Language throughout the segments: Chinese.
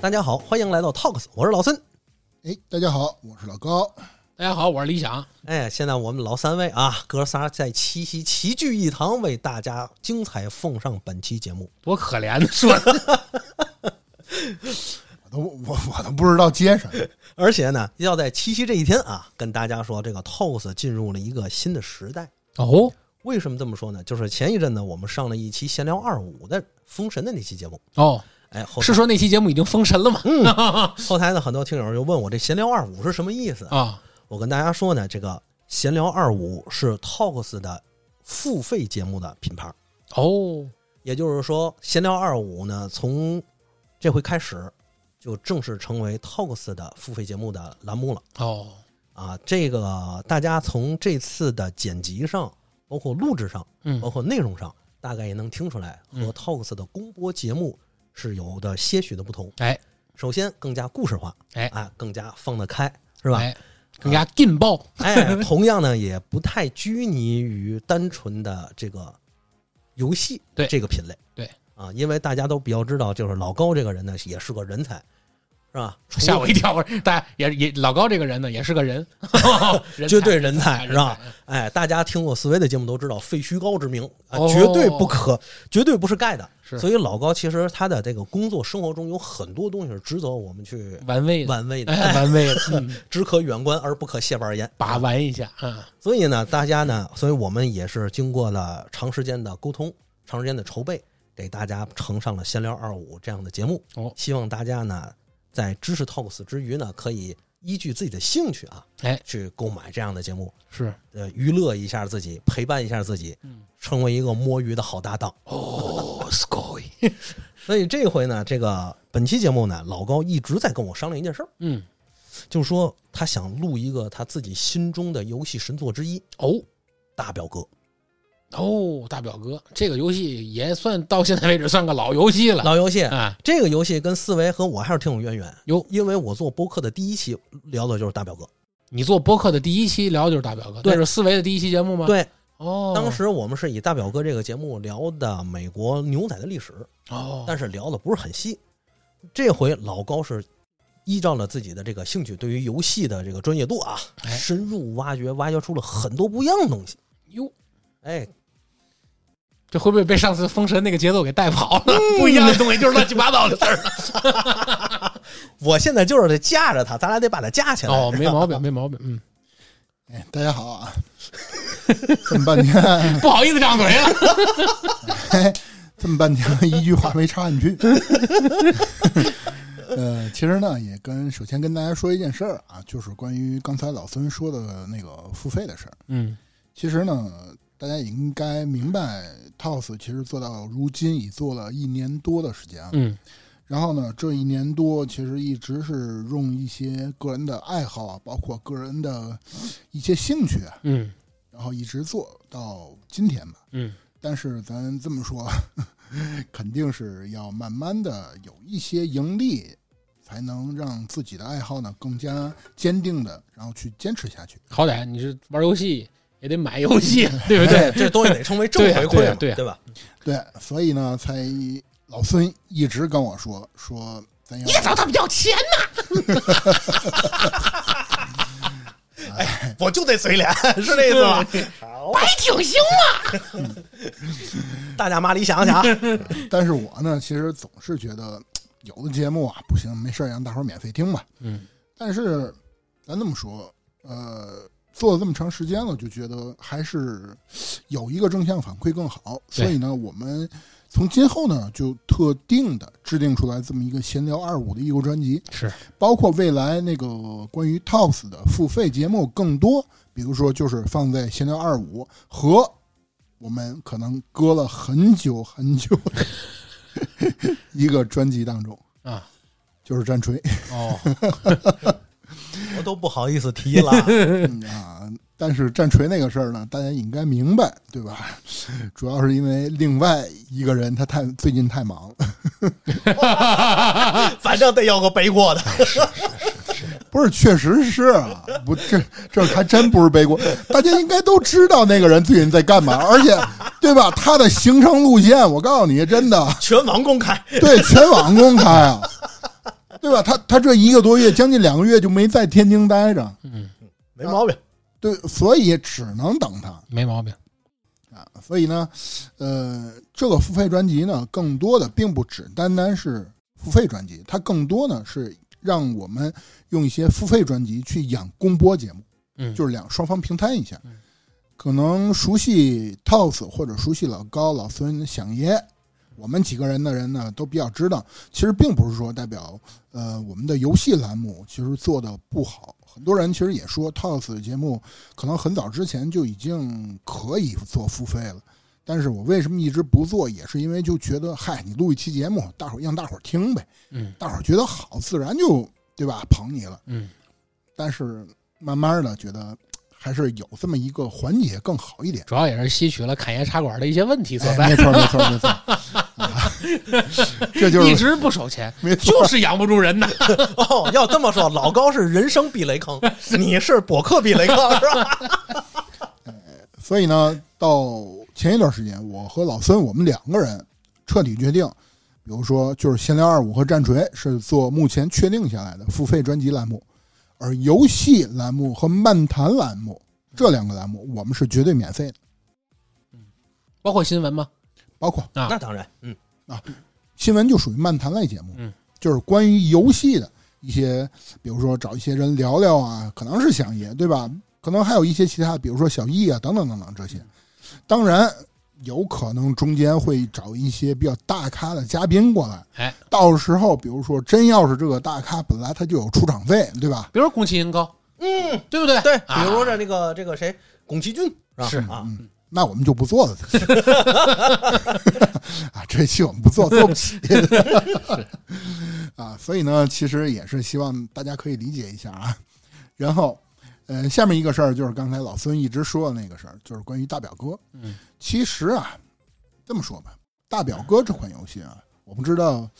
大家好，欢迎来到 Talks，我是老孙。哎，大家好，我是老高。大家好，我是李想。哎，现在我们老三位啊，哥仨在七夕齐聚一堂，为大家精彩奉上本期节目。多可怜，说 的我都我我都不知道接什么。而且呢，要在七夕这一天啊，跟大家说，这个 Talks 进入了一个新的时代。哦为什么这么说呢？就是前一阵呢，我们上了一期闲聊二五的封神的那期节目。哦，哎，后是说那期节目已经封神了吗？嗯，后台的，很多听友就问我这闲聊二五是什么意思？啊，我跟大家说呢，这个闲聊二五是 Talks 的付费节目的品牌。哦，也就是说，闲聊二五呢，从这回开始就正式成为 Talks 的付费节目的栏目了哦，啊！这个大家从这次的剪辑上，包括录制上，嗯包括内容上，大概也能听出来和嗯 Talks 的公播节目是有的些许的不同。哎首先更加故事化，哎啊，更加放得开，是吧？哎，更加劲爆。哎，同样呢，也不太拘泥于单纯的这个游戏对这个品类。对啊，因为大家都比较知道，就是老高这个人呢，也是个人才，是吧？吓我一跳！我说大家也也老高这个人呢，也是个人，人绝对人才人是吧？哎，大家听过思维的节目都知道，废虚高之名啊，哦绝对不可，绝对不是盖的。是所以老高其实他的这个工作生活中有很多东西是值得我们去玩味的，玩味的，哎玩味的，嗯只可远观而不可亵玩焉。把玩一下啊。所以呢，大家呢，所以我们也是经过了长时间的沟通，长时间的筹备，给大家呈上了闲聊二五这样的节目。哦希望大家呢，在知识 talks 之余呢，可以依据自己的兴趣啊，哎，去购买这样的节目，是呃，娱乐一下自己，陪伴一下自己，嗯成为一个摸鱼的好搭档。哦所以这回呢，这个本期节目呢，老高一直在跟我商量一件事儿，嗯，就是说他想录一个他自己心中的游戏神作之一哦《大表哥》。哦，大表哥，这个游戏也算到现在为止算个老游戏了老游戏，啊。这个游戏跟思维和我还是挺有渊源有因为我做播客的第一期聊的就是大表哥。你做播客的第一期聊的就是大表哥，对那是思维的第一期节目吗？，对，哦，当时我们是以大表哥这个节目聊的美国牛仔的历史，哦，但是聊的不是很细。这回老高是依照了自己的这个兴趣，对于游戏的这个专业度啊，哎深入挖掘，挖掘出了很多不一样的东西。哟，哎，这会不会被上次封神那个节奏给带跑了？嗯不一样的东西就是乱七八糟的事儿了。我现在就是得架着他，咱俩得把他架起来。哦，没毛病，没毛病。嗯，哎，大家好啊！这么半天，不好意思张嘴了。哎，这么半天一句话没插进去。呃，其实呢，也跟首先跟大家说一件事儿啊，就是关于刚才老孙说的那个付费的事儿。嗯，其实呢，大家也应该明白，TOS 其实做到如今已做了一年多的时间了。嗯，然后呢，这一年多其实一直是用一些个人的爱好啊，包括个人的一些兴趣啊，嗯，然后一直做到今天吧。嗯，但是咱这么说，肯定是要慢慢的有一些盈利，才能让自己的爱好呢更加坚定的，然后去坚持下去。好歹你是玩游戏也得买游戏，对不对？这东西得成为正回馈嘛，对啊对啊对吧？对，所以呢，才老孙一直跟我说说，咱要你找他们要钱呢？我就得嘴脸，是这意思吧？白挺行吗？大家麻里想想，但是我呢，其实总是觉得有的节目啊不行，没事让大伙儿免费听吧。嗯，但是咱这么说，呃，做了这么长时间了，就觉得还是有一个正向反馈更好。所以呢，我们从今后呢，就特定的制定出来这么一个闲聊二五的一个专辑，是包括未来那个关于 TOS 的付费节目更多，比如说就是放在闲聊二五和我们可能搁了很久很久的 一个专辑当中，啊，就是战锤哦 我都不好意思提了。嗯啊。但是战锤那个事儿呢，大家应该明白，对吧？主要是因为另外一个人他太最近太忙了，反正得要个背锅的。不是，确实是啊，不，这这还真不是背锅，大家应该都知道那个人最近在干嘛，而且，对吧？他的行程路线，我告诉你，真的全网公开，对全网公开啊。对吧？他他这一个多月，将近两个月就没在天津待着，嗯，没毛病。对，所以只能等他没毛病。啊。所以呢，呃，这个付费专辑呢，更多的并不只单单是付费专辑，它更多呢是让我们用一些付费专辑去养公播节目。嗯，就是两双方平摊一下嗯。可能熟悉 TOS 或者熟悉老高、老孙、响爷，我们几个人的人呢都比较知道，其实并不是说代表呃我们的游戏栏目其实做的不好。很多人其实也说 TOS 的节目可能很早之前就已经可以做付费了。但是我为什么一直不做，也是因为就觉得，嗨，你录一期节目，大伙儿让大伙儿听呗，嗯大伙儿觉得好，自然就对吧，捧你了。嗯，但是慢慢的觉得还是有这么一个环节更好一点。主要也是吸取了侃爷茶馆的一些问题所哎，在没，错，没错，没错，啊、这就是一直不收钱，没错，就是养不住人呐。哦，要这么说，老高是人生避雷坑，你是博客避雷坑，是吧？所以呢，到前一段时间，我和老孙我们两个人彻底决定，比如说就是闲聊二五和战锤是做目前确定下来的付费专辑栏目，而游戏栏目和漫谈栏目这两个栏目我们是绝对免费的，包括新闻吗？包括啊那当然，嗯，啊新闻就属于漫谈类节目，嗯，就是关于游戏的一些，比如说找一些人聊聊啊，可能是想爷对吧？可能还有一些其他的，比如说小易啊等等等等这些。当然，有可能中间会找一些比较大咖的嘉宾过来，哎，到时候比如说真要是这个大咖本来他就有出场费，对吧？比如宫崎英高，嗯，对不对？对，啊比如这那个这个谁，宫崎骏是是吧啊，嗯，那我们就不做了。啊，这期我们不做，做不起。啊，所以呢，其实也是希望大家可以理解一下啊。然后，呃，下面一个事儿就是刚才老孙一直说的那个事儿，就是关于大表哥。嗯，其实啊，这么说吧，大表哥这款游戏啊，我不知道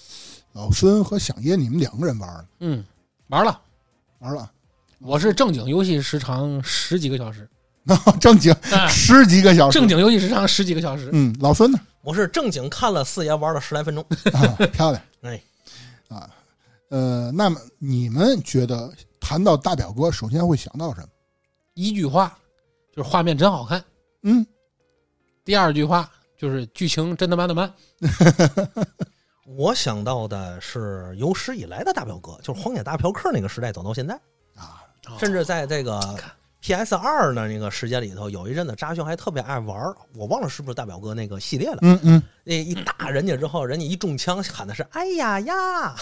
老孙和响爷你们两个人玩了嗯，玩了，玩了，我是正经游戏时长十几个小时，那正经啊 十几个小时，正经游戏时长十几个小时。嗯，老孙呢？我是正经看了四爷玩了十来分钟，啊，漂亮。哎，啊，呃，那么你们觉得谈到大表哥，首先会想到什么？一句话就是画面真好看，嗯，第二句话就是剧情真他妈的慢。我想到的是有史以来的大表哥，就是荒野大嫖客那个时代走到现在，啊，甚至在这个 PS 二的那个时间里头，有一阵子扎兄还特别爱玩儿，我忘了是不是大表哥那个系列了。嗯嗯，那一打人家之后，人家一中枪喊的是“哎呀呀，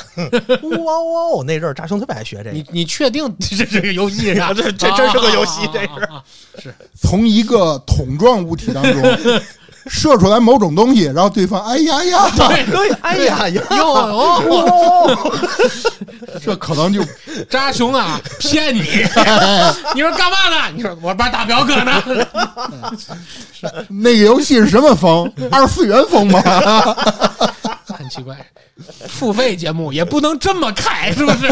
哇哦”，那阵儿扎兄特别爱学这个。你你确定 这是个游戏啊？这这真是个游戏这是是从一个桶状物体当中射出来某种东西，然后对方哎呀呀，对，哎呀呀，哟哟，这可能就扎熊啊，骗你！你说干嘛呢？你说我玩大表哥呢？那个游戏是什么风？二次元风吗？很奇怪，付费节目也不能这么开，是不是？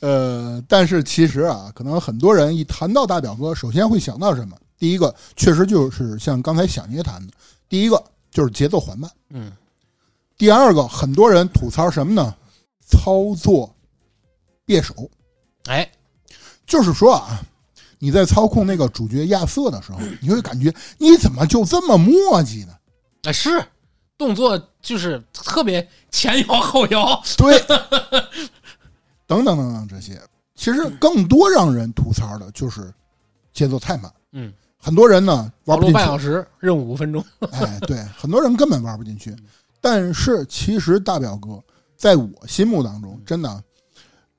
呃，但是其实啊，可能很多人一谈到大表哥，首先会想到什么？第一个，确实就是像刚才响爷谈的，第一个就是节奏缓慢。嗯，第二个，很多人吐槽什么呢？操作别手，哎，就是说啊，你在操控那个主角亚瑟的时候，你会感觉你怎么就这么磨叽呢？哎是动作就是特别前摇后摇，对，等等等等这些，其实更多让人吐槽的就是节奏太慢。嗯，很多人呢玩不进去半小，时，任务五分钟。哎，对，很多人根本玩不进去。但是其实大表哥在我心目当中，真的，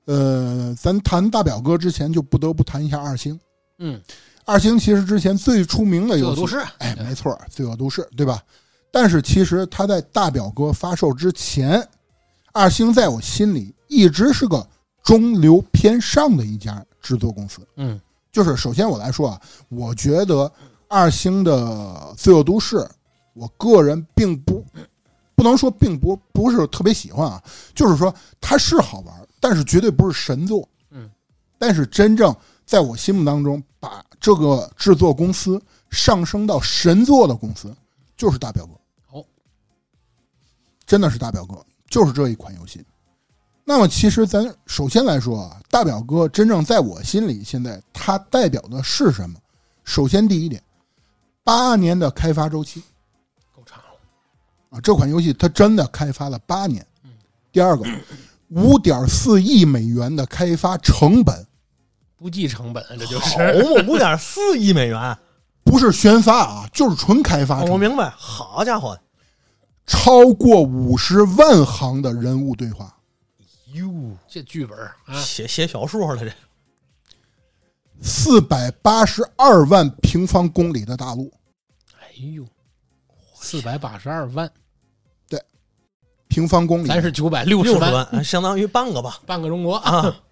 呃，咱谈大表哥之前就不得不谈一下二星。嗯，二星其实之前最出名的游戏，都市，哎，没错，罪恶都市，对吧？但是其实他在大表哥发售之前，二星在我心里一直是个中流偏上的一家制作公司。嗯就是首先我来说啊，我觉得二星的《罪恶都市》，我个人并不不能说并不不是特别喜欢啊，就是说它是好玩，但是绝对不是神作。嗯，但是真正在我心目当中，把这个制作公司上升到神作的公司，就是大表哥。哦，真的是大表哥。就是这一款游戏。那么，其实咱首先来说啊，大表哥真正在我心里，现在他代表的是什么？首先，第一点，八年的开发周期够长了。啊，这款游戏它真的开发了八年嗯。第二个，五点四亿美元的开发成本，不计成本，这就好是嘛，五点四亿美元，不是宣发啊，就是纯开发成本，我明白。好家伙，超过五十万行的人物对话。哟，这剧本啊，写写小说了这。四百八十二万平方公里的大陆，哎呦，四百八十二万，平方公里咱是九百六十万，六十万，哎相当于半个吧。半个中国啊，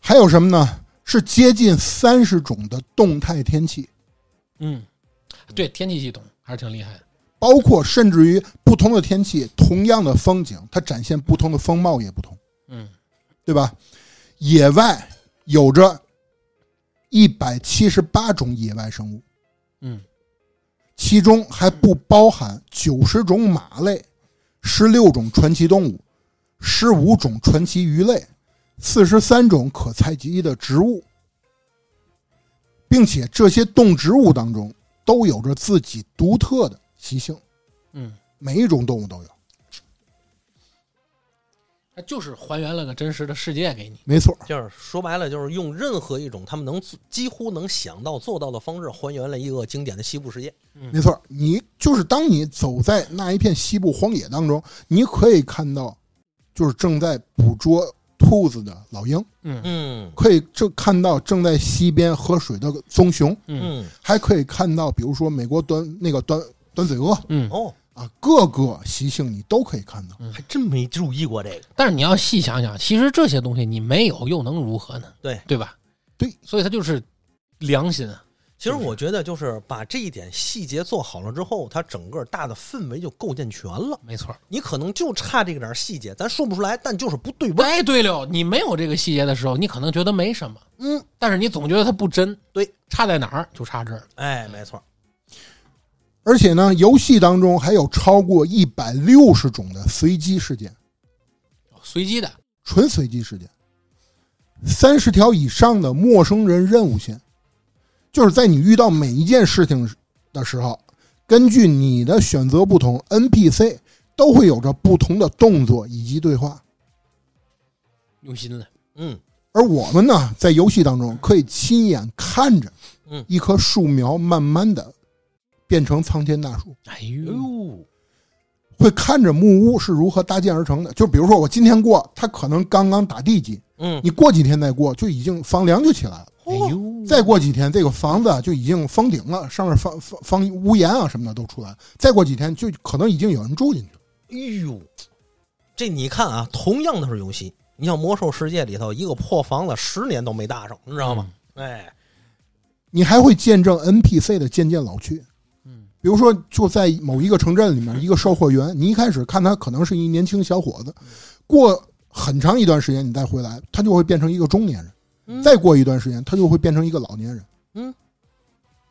还有什么呢？是接近三十种的动态天气，嗯，对，天气系统还是挺厉害的。包括甚至于不同的天气，同样的风景，它展现不同的风貌也不同，嗯，对吧？野外有着一百七十八种野外生物，嗯，其中还不包含九十种马类、十六种传奇动物、十五种传奇鱼类、四十三种可采集的植物，并且这些动植物当中都有着自己独特的习性，嗯，每一种动物都有。它就是还原了个真实的世界给你。没错，就是说白了，就是用任何一种他们能几乎能想到做到的方式，还原了一个经典的西部世界。没错，你就是当你走在那一片西部荒野当中，你可以看到，就是正在捕捉兔子的老鹰，嗯嗯可以正看到正在溪边喝水的棕熊，嗯嗯，还可以看到，比如说美国端那个短短嘴鳄嗯，哦，啊，各个习性你都可以看到。还真没注意过这个。但是你要细想想，其实这些东西你没有又能如何呢？对对吧？对，所以它就是良心啊。其实我觉得，就是把这一点细节做好了之后，它整个大的氛围就构建全了。没错。你可能就差这个点细节，咱说不出来，但就是不对味儿。哎，对了，你没有这个细节的时候，你可能觉得没什么，嗯，但是你总觉得它不真。对，差在哪儿就差这儿了。哎，没错。而且呢，游戏当中还有超过一百六十种的随机事件，随机的，纯随机事件，三十条以上的陌生人任务线，就是在你遇到每一件事情的时候，根据你的选择不同，NPC 都会有着不同的动作以及对话。用心了。嗯。而我们呢，在游戏当中可以亲眼看着，嗯。一棵树苗慢慢的变成苍天大树，哎哎呦，会看着木屋是如何搭建而成的。就比如说我今天过，它可能刚刚打地基，嗯，你过几天再过，就已经房梁就起来了。哎呦，再过几天，这个房子啊就已经封顶了，上面房房房屋檐啊什么的都出来了。再过几天，就可能已经有人住进去了。哎呦，这你看啊，同样的是游戏，你像魔兽世界里头一个破房子十年都没搭上，你知道吗？哎，你还会见证 NPC 的渐渐老去。嗯，比如说，就在某一个城镇里面，一个售货员，你一开始看他可能是一年轻小伙子，过很长一段时间你再回来，他就会变成一个中年人。嗯再过一段时间，他就会变成一个老年人。嗯，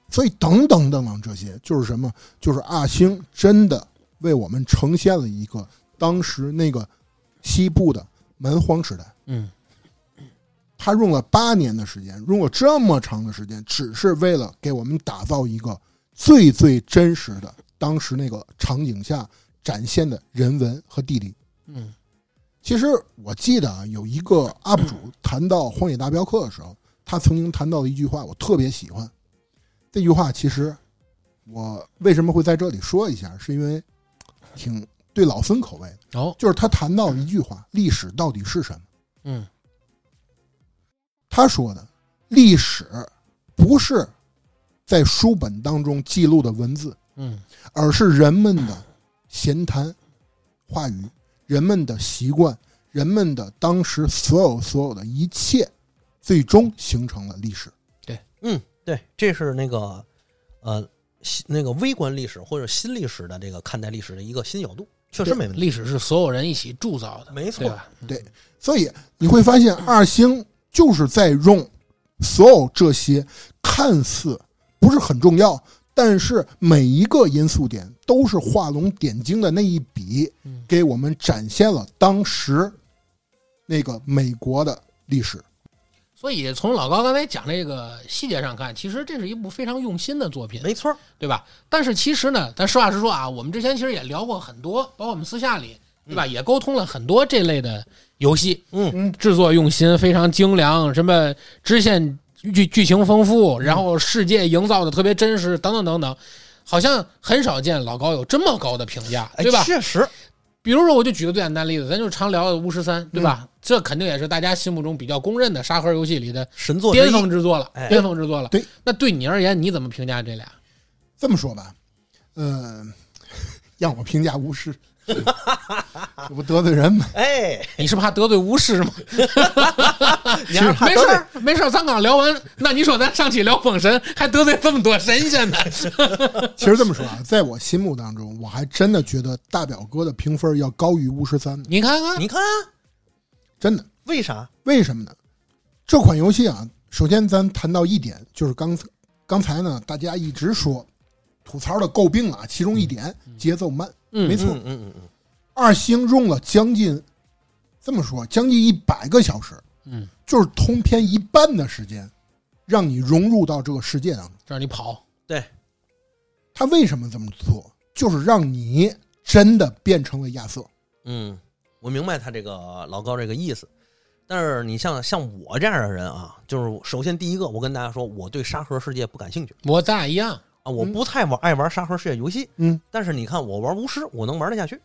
所以等等等等，这些就是什么？就是阿星真的为我们呈现了一个当时那个西部的蛮荒时代。嗯，他用了八年的时间，用了这么长的时间，只是为了给我们打造一个最最真实的当时那个场景下展现的人文和地理。嗯，其实我记得啊，有一个 UP 主谈到《荒野大镖客》的时候，他曾经谈到的一句话，我特别喜欢。这句话其实我为什么会在这里说一下，是因为挺对老孙口味的。哦，就是他谈到一句话：历史到底是什么？嗯，他说的历史不是在书本当中记录的文字，嗯，而是人们的闲谈、话语、人们的习惯、人们的当时所有所有的一切，最终形成了历史。对嗯，对，这是那个呃新那个微观历史或者新历史的这个看待历史的一个新角度，确实没问题。历史是所有人一起铸造的，没错？对所以你会发现，二星就是在用所有这些看似不是很重要，但是每一个因素点都是画龙点睛的那一笔嗯，给我们展现了当时那个美国的历史。所以从老高刚才讲这个细节上看，其实这是一部非常用心的作品，没错，对吧？但是其实呢，咱实话实说啊，我们之前其实也聊过很多，包括我们私下里，对吧？也沟通了很多这类的游戏，嗯制作用心，非常精良，什么支线剧剧情丰富，然后世界营造的特别真实，等等等等，好像很少见老高有这么高的评价，哎对吧？确实，比如说，我就举个最简单例子，咱就常聊的《巫师三》，对吧？这肯定也是大家心目中比较公认的沙盒游戏里的神作巅峰之作了，哎巅峰之作了。对，那对你而言，你怎么评价这俩？这么说吧，嗯、让我评价巫师，这不得罪人吗？哎，你是怕得罪巫师吗？你还是怕得罪没事儿，没事儿，咱刚聊完，那你说咱上期聊封神，还得罪这么多神仙呢？其实这么说啊，在我心目当中，我还真的觉得大表哥的评分要高于巫师三，你看看，你看真的。为啥？为什么呢？这款游戏啊，首先咱谈到一点，就是刚刚才呢，大家一直说吐槽的诟病啊，其中一点节奏慢，嗯没错嗯嗯嗯嗯，二星用了将近这么说，将近一百个小时，嗯，就是通篇一半的时间，让你融入到这个世界当中。让你跑，对，他为什么这么做？就是让你真的变成了亚瑟。嗯，我明白他这个老高这个意思。但是你像像我这样的人啊，就是首先第一个，我跟大家说，我对沙盒世界不感兴趣我咱俩一样。啊，我不太玩爱玩沙盒世界游戏。嗯，但是你看我玩巫师，我能玩得下去，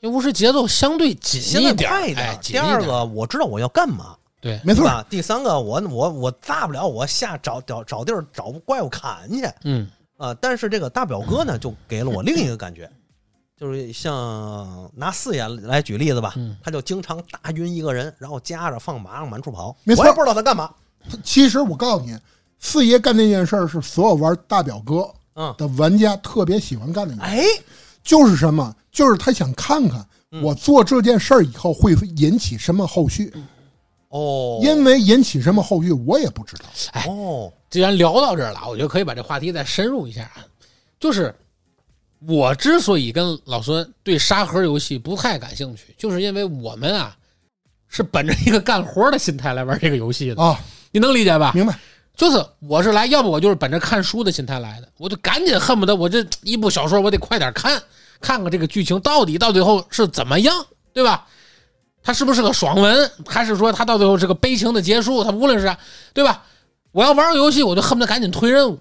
因为巫师节奏相对紧一点儿，快一点哎，紧第一点儿二个，我知道我要干嘛，对，没错，吧？第三个，我我我大不了我下找找找地儿找怪物砍去嗯，啊。但是这个大表哥呢，就给了我另一个感觉，就是像拿四眼来举例子吧，嗯他就经常打晕一个人，然后夹着放马上满处跑，没错我也不知道他干嘛。其实我告诉你，四爷干那件事儿是所有玩大表哥嗯，的玩家特别喜欢干的哎，就是什么？就是他想看看嗯我做这件事儿以后会引起什么后续，哦，因为引起什么后续我也不知道。哎哦，既然聊到这儿了，我觉得可以把这话题再深入一下啊。就是我之所以跟老孙对沙盒游戏不太感兴趣，就是因为我们啊是本着一个干活的心态来玩这个游戏的，啊，你能理解吧？明白？就是我是来，要不我就是本着看书的心态来的，我就赶紧恨不得我这一部小说我得快点看，看看这个剧情到底到最后是怎么样，对吧？它是不是个爽文，还是说它到最后是个悲情的结束？它无论是啥，对吧？我要玩个游戏，我就恨不得赶紧推任务，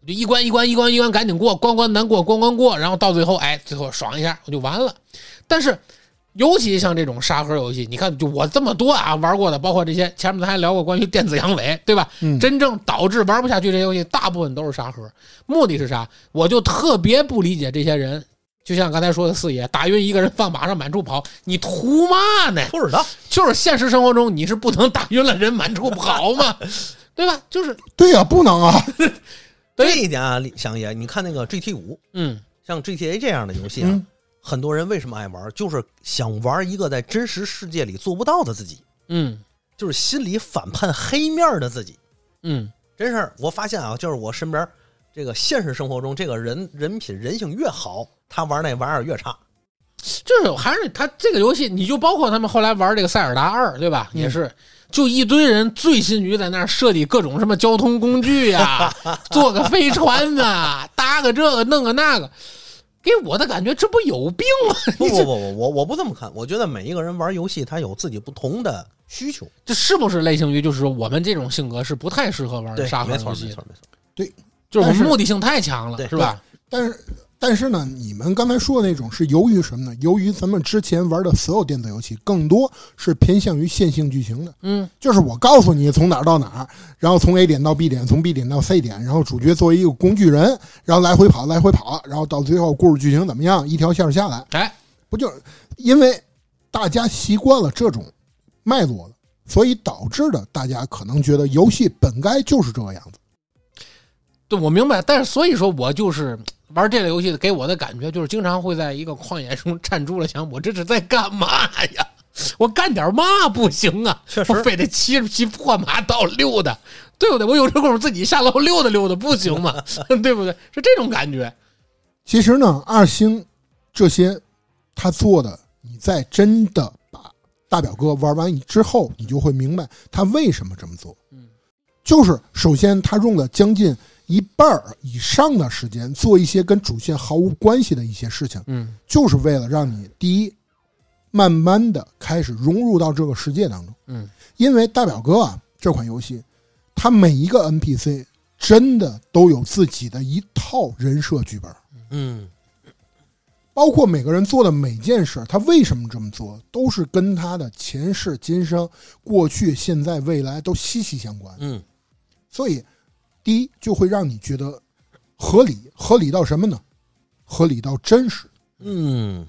我就一关一关一关一关赶紧过，关关难过关关过，然后到最后，哎，最后爽一下我就完了。但是，尤其像这种沙盒游戏，你看，就我这么多啊玩过的，包括这些前面咱还聊过关于电子阳痿，对吧？嗯真正导致玩不下去这些游戏，大部分都是沙盒。目的是啥？我就特别不理解这些人，就像刚才说的四爷，打晕一个人放马上满处跑，你图嘛呢？不知道，就是现实生活中你是不能打晕了人满处跑嘛，对吧？就是对呀、不能啊。这一点啊，李想爷，你看那个 GT 五，嗯像 GTA 这样的游戏啊，嗯很多人为什么爱玩？就是想玩一个在真实世界里做不到的自己，嗯就是心里反叛黑面的自己。嗯，真是，我发现啊，就是我身边这个现实生活中，这个人人品人性越好，他玩那玩意儿越差。就是还是他这个游戏，你就包括他们后来玩这个塞尔达二，对吧？嗯也是，就一堆人醉心于在那儿设计各种什么交通工具呀、坐个飞船呐、搭个这个弄个那个，给我的感觉这不有病吗？不不不不，我我不这么看，我觉得每一个人玩游戏，他有自己不同的需求。这是不是类型于就是说我们这种性格是不太适合玩，沙盒游戏的没错？没错。就是我们目的性太强了，是吧？但是但是呢，你们刚才说的那种是由于什么呢？由于咱们之前玩的所有电子游戏，更多是偏向于线性剧情的。嗯就是我告诉你从哪儿到哪儿，然后从 A 点到 B 点，从 B 点到 C 点，然后主角作为一个工具人，然后来回跑，来回跑，然后到最后故事剧情怎么样，一条线儿下来，哎，不就是因为大家习惯了这种脉络了，所以导致的大家可能觉得游戏本该就是这个样子。对，我明白，但是所以说我就是玩这类游戏，给我的感觉就是经常会在一个旷野中站住了，想我这是在干嘛呀？我干点嘛不行啊？确实我非得骑着匹破马到溜达，对不对？我有这功夫自己下楼溜达溜达不行吗？对不对？是这种感觉。其实呢，二星这些他做的，你在真的把大表哥玩完之后，你就会明白他为什么这么做。嗯，就是首先他用了将近一半儿以上的时间做一些跟主线毫无关系的一些事情，嗯就是为了让你第一，慢慢的开始融入到这个世界当中。嗯因为大表哥啊这款游戏，它每一个 NPC 真的都有自己的一套人设剧本。嗯包括每个人做的每件事，他为什么这么做，都是跟他的前世今生、过去、现在、未来都息息相关。嗯所以，第一就会让你觉得合理，合理到什么呢？合理到真实，嗯，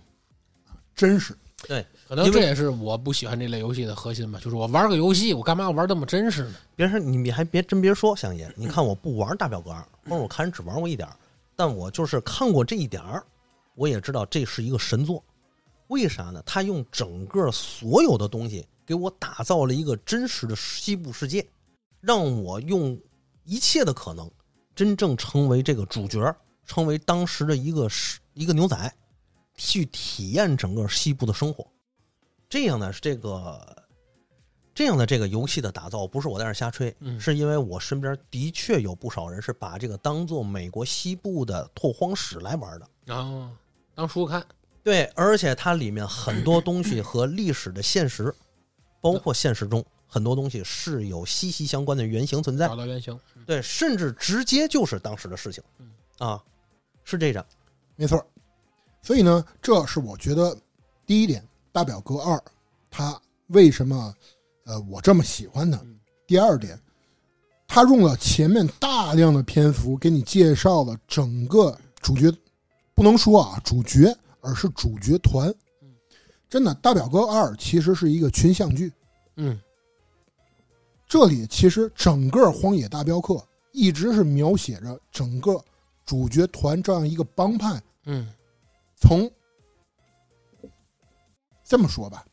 真实。对，可能因为这也是我不喜欢这类游戏的核心吧，就是我玩个游戏，我干嘛要玩那么真实呢？别说你还别真别说，香爷，你看我不玩大表哥二，或者我看人只玩过一点儿，但我就是看过这一点儿，我也知道这是一个神作。为啥呢？他用整个所有的东西给我打造了一个真实的西部世界，让我用一切的可能，真正成为这个主角，成为当时的一个是一个牛仔，去体验整个西部的生活。这样呢，是这个这样的这个游戏的打造，不是我在这儿瞎吹，嗯是因为我身边的确有不少人是把这个当做美国西部的拓荒史来玩的。然后当书看，对，而且它里面很多东西和历史的现实，包括现实中很多东西是有息息相关的原型存在找。到原型。对，甚至直接就是当时的事情嗯啊，是这样。没错儿。所以呢，这是我觉得第一点，《大表哥二》他为什么呃我这么喜欢它嗯。第二点，他用了前面大量的篇幅给你介绍了整个主角，不能说啊主角，而是主角团。真的，《大表哥二》其实是一个群像剧。嗯这里其实整个《荒野大镖客》一直是描写着整个主角团这样一个帮派，嗯从这么说吧，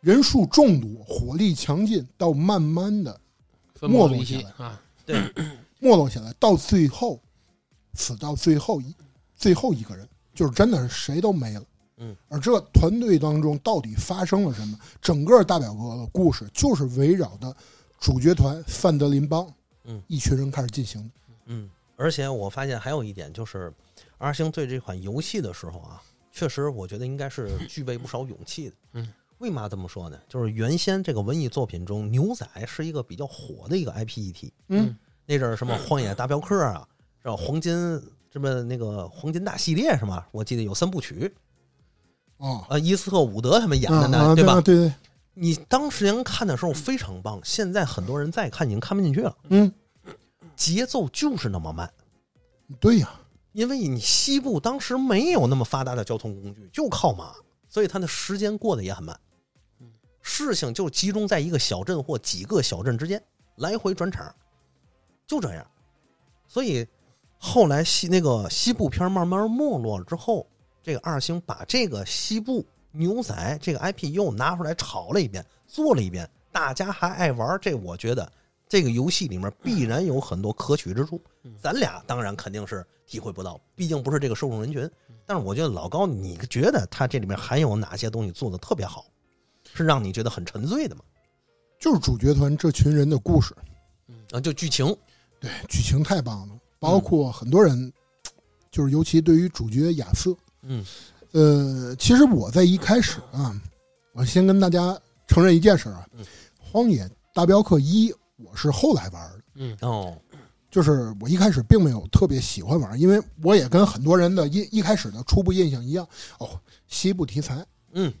人数众多、火力强劲，到慢慢的没落下来析啊，没落下来，到最后死到最后一最后一个人，就是真的是谁都没了。嗯，而这团队当中到底发生了什么？整个大表哥的故事就是围绕的主角团范德林帮，嗯，一群人开始进行的。嗯，而且我发现还有一点就是，二星对这款游戏的时候啊，确实我觉得应该是具备不少勇气的。嗯，为嘛这么说呢？就是原先这个文艺作品中，牛仔是一个比较火的一个 IP 议题。嗯，那阵儿什么《荒野大镖客》啊，是吧？黄金什么那个黄金大系列是吗？我记得有三部曲，哦，呃，伊斯特伍德他们演的呢，啊啊对吧？对对，你当时人看的时候非常棒，现在很多人再看已经看不进去了，嗯，节奏就是那么慢。对呀，因为你西部当时没有那么发达的交通工具，就靠马，所以它的时间过得也很慢。事情就集中在一个小镇或几个小镇之间来回转场，就这样。所以后来西那个西部片慢慢没落了之后，这个二星把这个西部牛仔这个 IP 又拿出来炒了一遍，做了一遍，大家还爱玩。这我觉得这个游戏里面必然有很多可取之处。咱俩当然肯定是体会不到，毕竟不是这个受众人群。但是我觉得老高，你觉得他这里面还有哪些东西做的特别好，是让你觉得很沉醉的吗？就是主角团这群人的故事，啊，就剧情，对，剧情太棒了，包括很多人，就是尤其对于主角亚瑟，嗯呃，其实我在一开始啊，我先跟大家承认一件事啊，嗯荒野大镖客一》我是后来玩的，嗯哦，就是我一开始并没有特别喜欢玩，因为我也跟很多人的一一开始的初步印象一样，哦，西部题材嗯，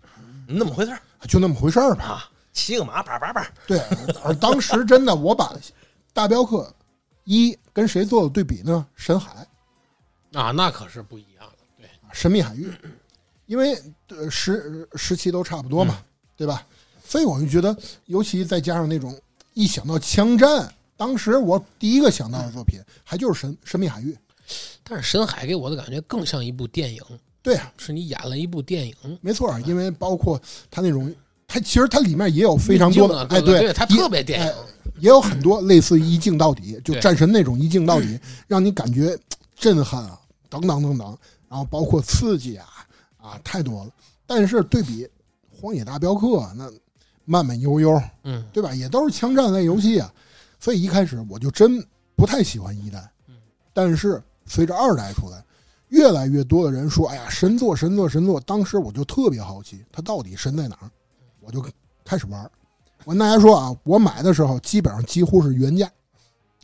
那么回事儿就那么回事儿吧。啊，骑个马，叭叭叭，对，而当时真的我把大镖客一跟谁做的对比呢？深海。啊，那可是不一样的。对，神秘海域，因为呃时时期都差不多嘛，对吧？所以我就觉得，尤其再加上那种一想到枪战，当时我第一个想到的作品还就是神神秘海域。但是深海给我的感觉更像一部电影，对啊，是你演了一部电影。没错，因为包括它那种它其实它里面也有非常多的，哎，对，它特别电影哎，也有很多类似于一镜到底，就战神那种一镜到底，让你感觉震撼啊，等等等等，然后包括刺激啊啊，太多了。但是对比《荒野大镖客》那慢慢悠悠，嗯，对吧？也都是枪战类游戏啊，所以一开始我就真不太喜欢一代。但是随着二代出来，越来越多的人说：“哎呀，神作，神作，神作！”当时我就特别好奇，它到底神在哪儿？我就开始玩儿。我跟大家说啊，我买的时候基本上几乎是原价，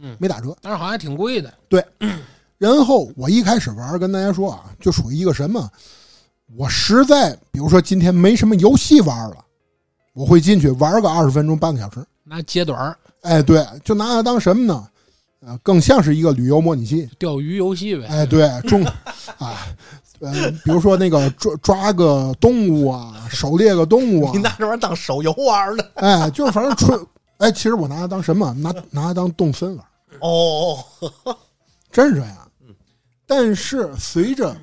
嗯没打折。但是好像还挺贵的。对然后我一开始玩儿，跟大家说啊，就属于一个什么？我实在，比如说今天没什么游戏玩了，我会进去玩个二十分钟、半个小时。拿接短儿哎，对，就拿它当什么呢？呃，更像是一个旅游模拟器。钓鱼游戏呗。哎，对，中 啊，呃，比如说那个抓抓个动物啊，狩猎个动物啊你，拿这玩意儿当手游玩呢？哎，就是反正纯，哎，其实我拿它当什么？拿拿它当动森玩，哦，真是这样。但是随着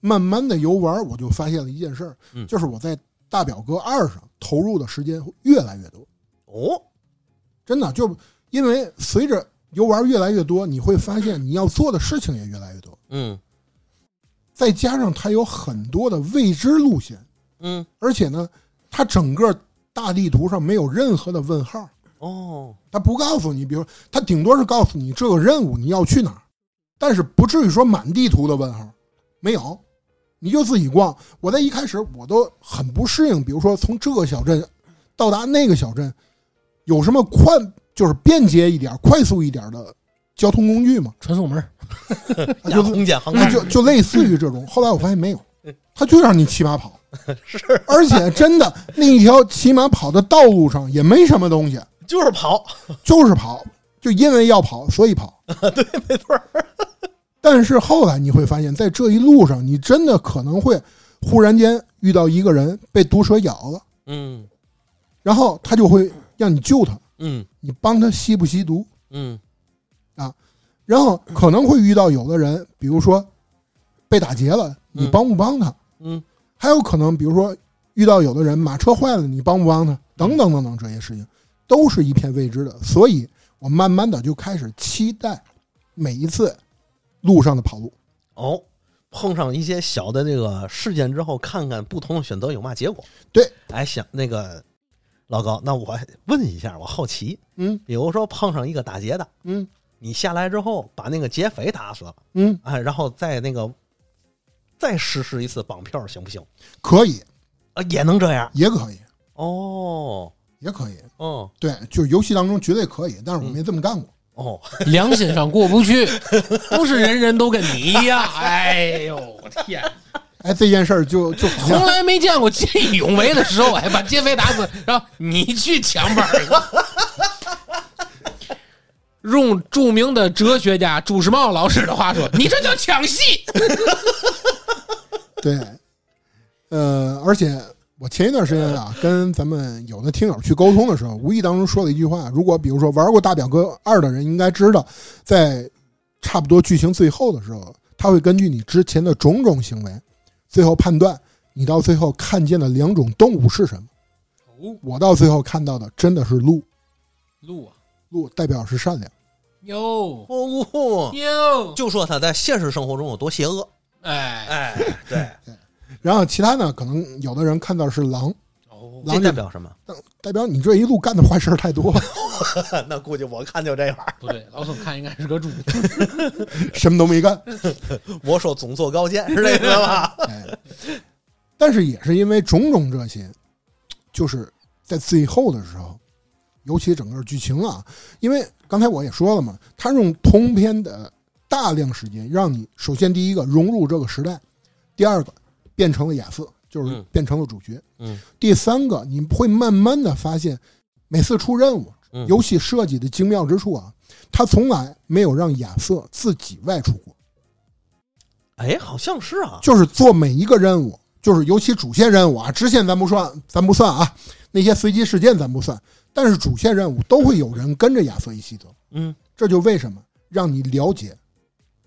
慢慢的游玩，我就发现了一件事儿，嗯。就是我在大表哥二上投入的时间越来越多。哦，真的，就因为随着游玩越来越多，你会发现你要做的事情也越来越多，嗯。再加上它有很多的未知路线，嗯，而且呢，它整个大地图上没有任何的问号，哦，它不告诉你，比如它顶多是告诉你这个任务你要去哪儿，但是不至于说满地图的问号，没有，你就自己逛。我在一开始我都很不适应，比如说从这个小镇到达那个小镇，有什么快就是便捷一点、快速一点的交通工具吗？传送门 就 空间航那空就就类似于这种。后来我发现没有，他就让你骑马跑，是，而且真的那一条骑马跑的道路上也没什么东西，就是跑，就是跑，就因为要跑所以跑。对，没错儿，但是后来你会发现，在这一路上，你真的可能会忽然间遇到一个人被毒蛇咬了，嗯。然后他就会让你救他，嗯。你帮他吸不吸毒，嗯。啊然后可能会遇到有的人，比如说被打劫了，你嗯帮不帮他？嗯。还有可能，比如说遇到有的人马车坏了，你帮不帮他？等等等等，这些事情都是一片未知的，所以我慢慢的就开始期待每一次路上的跑路。哦，碰上一些小的这个事件之后，看看不同的选择有嘛结果。对，哎，想那个老高，那我问一下，我好奇，嗯比如说碰上一个打劫的，嗯你下来之后把那个劫匪打死了，嗯，哎，然后再那个再实施一次绑票，行不行？可以，啊，也能这样也可以，哦也可以。哦对，就是游戏当中绝对可以，但是我没这么干过。哦，良心上过不去，不是人人都跟你一样。哎呦，我天！哎，这件事儿就就从来没见过见义勇为的时候，哎，把劫匪打死，然后你去抢本儿。用著名的哲学家朱时茂老师的话说：“你这叫抢戏。对，呃，而且我前一段时间啊，跟咱们有的听友去沟通的时候，无意当中说了一句话：如果比如说玩过《大表哥二》的人，应该知道，在差不多剧情最后的时候，他会根据你之前的种种行为，最后判断你到最后看见的两种动物是什么。哦，我到最后看到的真的是鹿，鹿啊，鹿代表是善良。哟哦，哟，就说他在现实生活中有多邪恶。哎，哎，对，然后其他呢，可能有的人看到是狼，哦，狼代表什么？代表你这一路干的坏事儿太多了，那估计我看就这样。不对，老总看应该是个猪。什么都没干。我说总坐高见是这个吧？哎，但是也是因为种种这些，就是在最后的时候，尤其整个剧情啊，因为刚才我也说了嘛，他用通篇的大量时间，让你首先第一个融入这个时代，第二个变成了亚瑟，就是嗯变成了主角，嗯第三个你会慢慢的发现，每次出任务，嗯游戏设计的精妙之处啊，他从来没有让亚瑟自己外出过。哎，好像是啊。就是做每一个任务，就是尤其主线任务啊，支线咱不算，咱不算啊，那些随机事件咱不算，但是主线任务都会有人跟着亚瑟一起走，嗯，这就为什么让你了解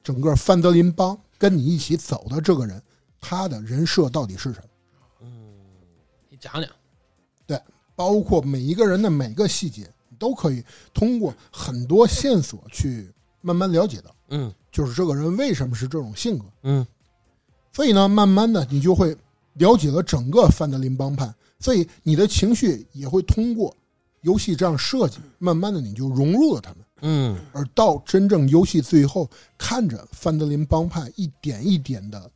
整个范德林帮跟你一起走的这个人，他的人设到底是什么？嗯你讲讲，对包括每一个人的每个细节，你都可以通过很多线索去慢慢了解到，嗯就是这个人为什么是这种性格。嗯所以呢，慢慢的你就会了解了整个范德林帮派，所以你的情绪也会通过游戏这样设计，慢慢的你就融入了他们，嗯而到真正游戏最后，看着范德林帮派一点一点的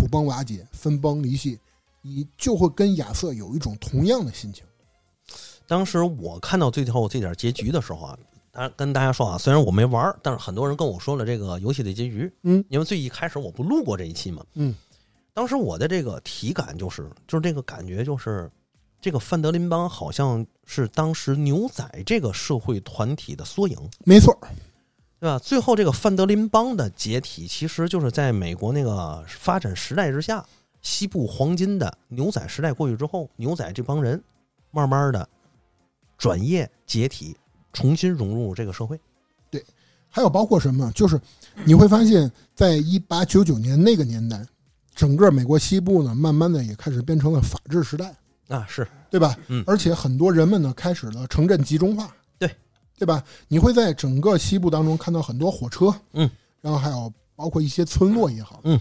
土崩瓦解、分崩离析，你就会跟亚瑟有一种同样的心情。当时我看到最后这点结局的时候啊，大家跟大家说啊，虽然我没玩儿，但是很多人跟我说了这个游戏的结局。嗯，因为最一开始我不录过这一期嘛。嗯，当时我的这个体感就是，就是这个感觉就是，这个范德林邦好像是当时牛仔这个社会团体的缩影，没错，对吧？最后这个范德林邦的解体，其实就是在美国那个发展时代之下，西部黄金的牛仔时代过去之后，牛仔这帮人慢慢的转业解体，重新融入这个社会。对还有包括什么？就是你会发现在一八九九年那个年代，整个美国西部呢，慢慢的也开始变成了法治时代。啊，是，对吧？嗯而且很多人们呢开始了城镇集中化，对，吧？你会在整个西部当中看到很多火车，嗯，然后还有包括一些村落也好，嗯，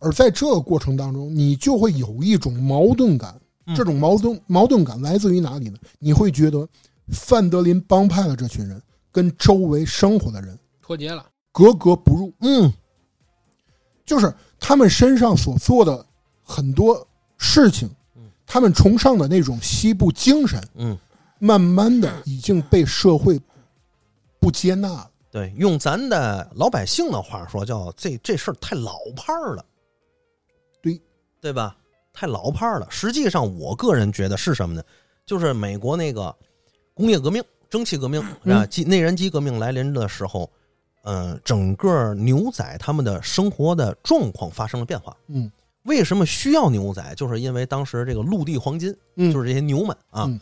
而在这个过程当中，你就会有一种矛盾感，嗯这种矛盾矛盾感来自于哪里呢？你会觉得范德林帮派的这群人跟周围生活的人脱节了。格格不入，嗯就是他们身上所做的很多事情嗯，他们崇尚的那种西部精神。嗯，慢慢的已经被社会不接纳了。对，用咱的老百姓的话说，叫这这事儿太老派儿了，对对吧？太老派儿了。实际上，我个人觉得是什么呢？就是美国那个工业革命、蒸汽革命嗯啊，机内燃机革命来临的时候，嗯、整个牛仔他们的生活的状况发生了变化。嗯为什么需要牛仔？就是因为当时这个陆地黄金，嗯，就是这些牛们啊，嗯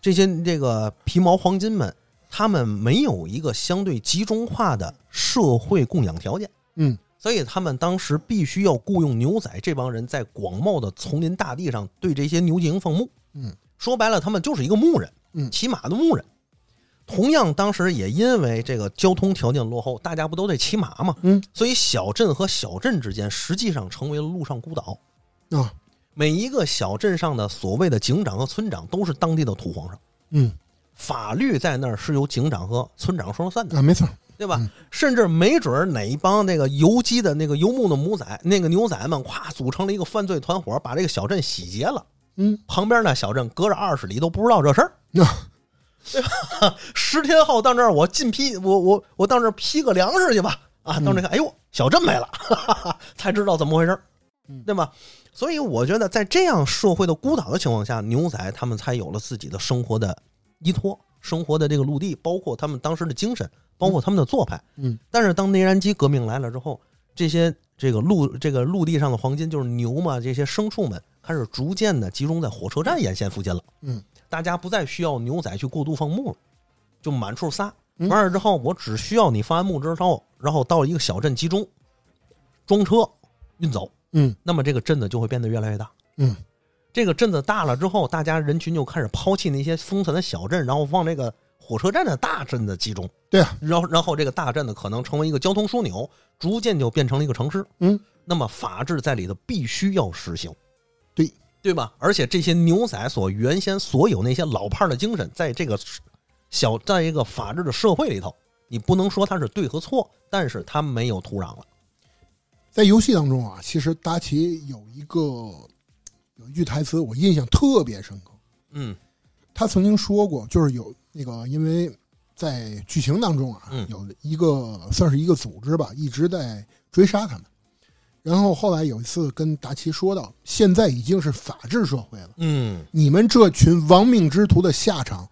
这些这个皮毛黄金们，他们没有一个相对集中化的社会供养条件，嗯所以他们当时必须要雇佣牛仔这帮人在广袤的丛林大地上对这些牛进行放牧。嗯，说白了，他们就是一个牧人，嗯骑马的牧人。同样，当时也因为这个交通条件落后，大家不都得骑马吗？嗯所以小镇和小镇之间实际上成为了陆上孤岛。啊每一个小镇上的所谓的警长和村长都是当地的土皇上，嗯法律在那儿是由警长和村长说了算的，啊，没错，对吧？嗯甚至没准儿哪一帮那个游击的那个游牧的母仔、那个牛仔们，咵组成了一个犯罪团伙，把这个小镇洗劫了。嗯旁边那小镇隔着二十里都不知道这事儿。对 吧十天后到那儿，我进批，我我我到那儿批个粮食去吧。啊，到那看，哎呦，小镇没了，哈哈哈，才知道怎么回事儿嗯对吧？所以我觉得，在这样社会的孤岛的情况下，牛仔他们才有了自己的生活的依托，生活的这个陆地，包括他们当时的精神，包括他们的做派。嗯但是当内燃机革命来了之后，这些这个陆这个陆地上的黄金，就是牛嘛，这些牲畜们开始逐渐的集中在火车站沿线附近了。嗯，大家不再需要牛仔去过度放牧了，就满处撒。嗯完了之后，我只需要你放完牧之后，然后到一个小镇集中，装车运走，嗯那么这个镇子就会变得越来越大。嗯这个镇子大了之后，大家人群就开始抛弃那些封存的小镇，然后往这个火车站的大镇子集中。对啊，然后然后这个大镇子可能成为一个交通枢纽，逐渐就变成了一个城市。嗯，那么法治在里头必须要实行，对对吧？而且这些牛仔所原先所有那些老派的精神，在这个小在一个法治的社会里头，你不能说它是对和错，但是它没有土壤了。在游戏当中啊，其实达奇有一个有一句台词，我印象特别深刻。嗯他曾经说过，就是有那个，因为在剧情当中啊，嗯有一个算是一个组织吧，一直在追杀他们。然后后来有一次跟达奇说到，现在已经是法治社会了，嗯你们这群亡命之徒的下场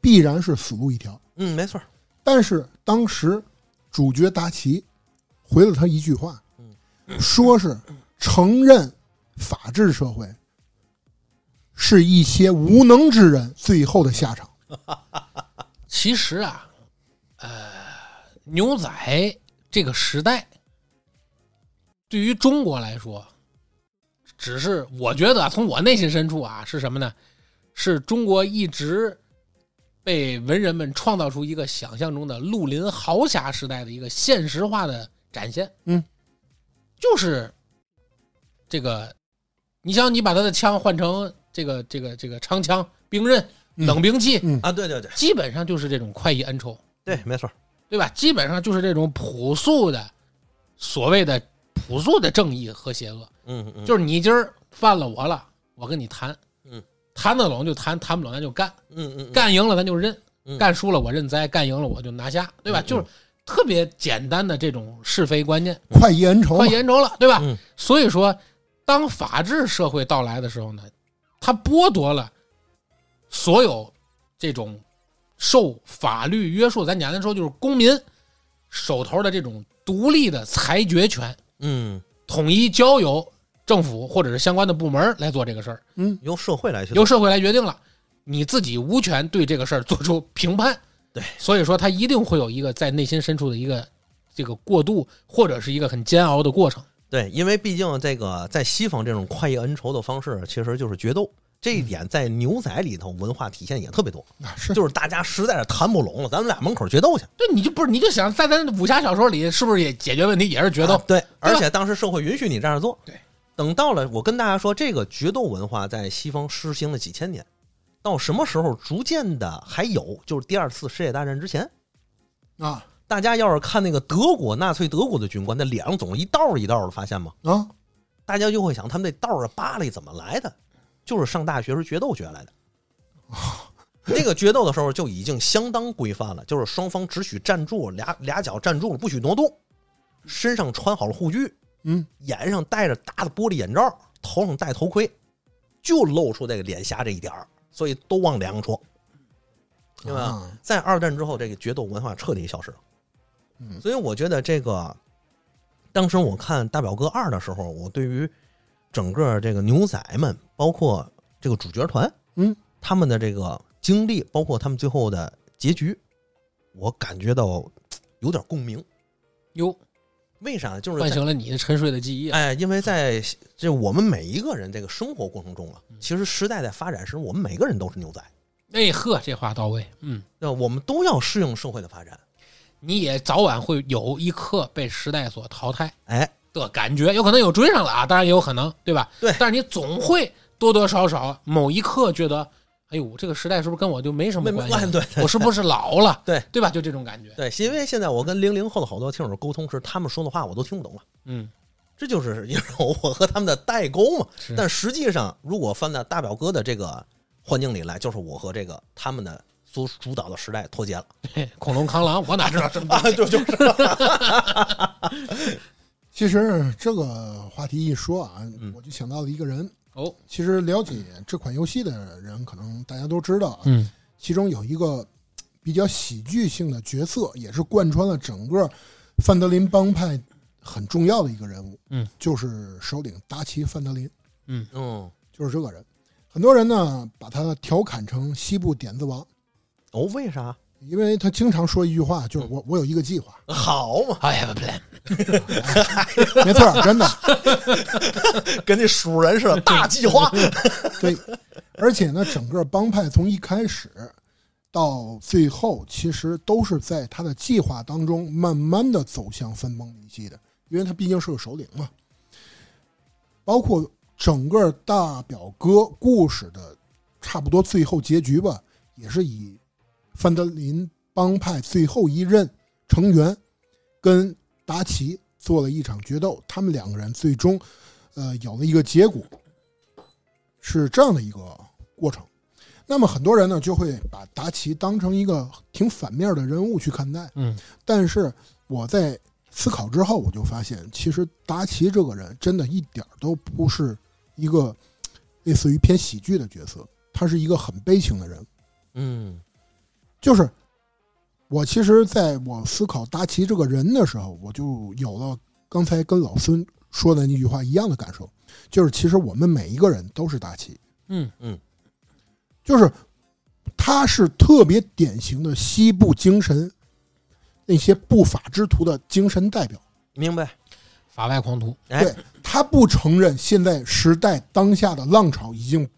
必然是死路一条。嗯，没错。但是当时主角达奇回了他一句话，说是承认法治社会是一些无能之人最后的下场。其实啊，呃，牛仔这个时代，对于中国来说，只是我觉得啊从我内心深处啊，是什么呢？是中国一直被文人们创造出一个想象中的绿林豪侠时代的一个现实化的展现。嗯，就是这个，你想你把他的枪换成这个这个这个长枪、兵刃、嗯。冷兵器，嗯。啊，对对对。基本上就是这种快意恩仇，对，没错，对吧？基本上就是这种朴素的所谓的朴素的正义和邪恶。嗯嗯，就是你今儿犯了我了，我跟你谈，嗯，谈得拢就谈，谈不拢咱就干，嗯嗯嗯。干赢了咱就认，嗯。干输了我认栽，干赢了我就拿下，对吧？就是特别简单的这种是非观念，快意恩仇快意恩仇了，对吧？嗯。所以说，当法治社会到来的时候呢，它剥夺了所有这种受法律约束，咱简单说就是公民手头的这种独立的裁决权，嗯，统一交由政府或者是相关的部门来做这个事儿，嗯，由社会来由社会来决定了，你自己无权对这个事儿做出评判。对，所以说他一定会有一个在内心深处的一个这个过渡，或者是一个很煎熬的过程。对，因为毕竟这个在西方这种快意恩仇的方式，其实就是决斗。这一点在牛仔里头文化体现也特别多，就是大家实在是谈不拢了，咱们俩门口决斗去。对，你就不是你就想在咱武侠小说里，是不是也解决问题也是决斗？啊对，而且当时社会允许你这样做。对，等到了我跟大家说，这个决斗文化在西方实行了几千年，到什么时候逐渐的还有，就是第二次世界大战之前，啊大家要是看那个德国纳粹德国的军官，那脸上总是一道一道的，发现吗？啊大家就会想，他们那道儿疤里怎么来的？就是上大学时决斗学来的。那个决斗的时候就已经相当规范了，就是双方只许站住，俩俩脚站住了，不许挪动，身上穿好了护具，嗯眼上戴着大的玻璃眼罩，头上戴头盔，就露出这个脸颊这一点儿，所以都往脸上戳，明白吗？啊在二战之后，这个决斗文化彻底消失了。嗯所以我觉得这个，当时我看《大表哥二》的时候，我对于整个这个牛仔们，包括这个主角团，嗯，他们的这个经历，包括他们最后的结局，我感觉到有点共鸣。哟，为啥？就是唤醒了你的沉睡的记忆。哎，因为在这我们每一个人这个生活过程中啊，其实时代在发展时，我们每个人都是牛仔，哎呵，这话到位。嗯，那？我们都要适应社会的发展。你也早晚会有一刻被时代所淘汰哎，的感觉，有可能有追上了啊，当然也有可能，对吧？对但是你总会多多少少某一刻觉得，哎呦，这个时代是不是跟我就没什么关系对我是不是老了？对对吧？就这种感觉。对，因为现在我跟零零后的好多听友沟通时，他们说的话我都听不懂了。嗯，这就是因为我和他们的代沟嘛。但实际上，如果放在大表哥的这个环境里来，就是我和这个他们的所主导的时代脱节了 嘿恐龙扛狼，我哪知道什么东啊！西？就就是 其实这个话题一说啊嗯，我就想到了一个人。哦，其实了解这款游戏的人，可能大家都知道啊，嗯其中有一个比较喜剧性的角色，也是贯穿了整个范德林帮派很重要的一个人物，嗯，就是首领达奇·范德林，嗯，哦，就是这个人。很多人呢把他调侃成西部点子王，哦，为啥？因为他经常说一句话，就是我我有一个计划，好嘛，I have a plan。没错儿，真的 跟那鼠人似的，大计划。对。而且呢，整个帮派从一开始到最后，其实都是在他的计划当中慢慢的走向分崩离析的，因为他毕竟是个首领嘛。包括整个大表哥故事的差不多最后结局吧，也是以范德林帮派最后一任成员跟达奇做了一场决斗，他们两个人最终呃有了一个结果，是这样的一个过程。那么很多人呢就会把达奇当成一个挺反面的人物去看待，嗯但是我在思考之后，我就发现，其实达奇这个人真的一点儿都不是一个类似于偏喜剧的角色，他是一个很悲情的人。嗯就是我其实在我思考达奇这个人的时候，我就有了刚才跟老孙说的那句话一样的感受，就是其实我们每一个人都是达奇，嗯嗯就是他是特别典型的西部精神那些不法之徒的精神代表。明白。法外狂徒。哎对，他不承认现在时代当下的浪潮已经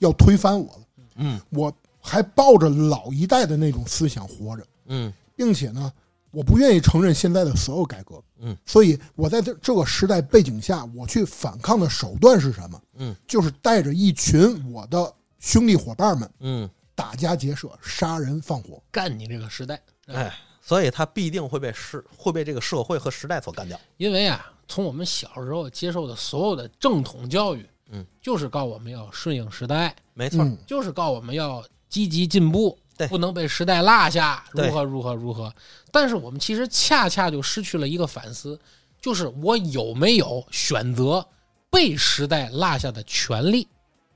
要推翻我了，嗯我还抱着老一代的那种思想活着，嗯并且呢，我不愿意承认现在的所有改革。嗯，所以我在这这个时代背景下，我去反抗的手段是什么？嗯，就是带着一群我的兄弟伙伴们嗯，打家劫舍、杀人放火。干你这个时代。哎，所以他必定会被时会被这个社会和时代所干掉。因为啊，从我们小时候接受的所有的正统教育，嗯，就是告我们要顺应时代，没错，嗯，就是告我们要积极进步，对不能被时代落下，如何如何如何。但是我们其实恰恰就失去了一个反思，就是我有没有选择被时代落下的权利，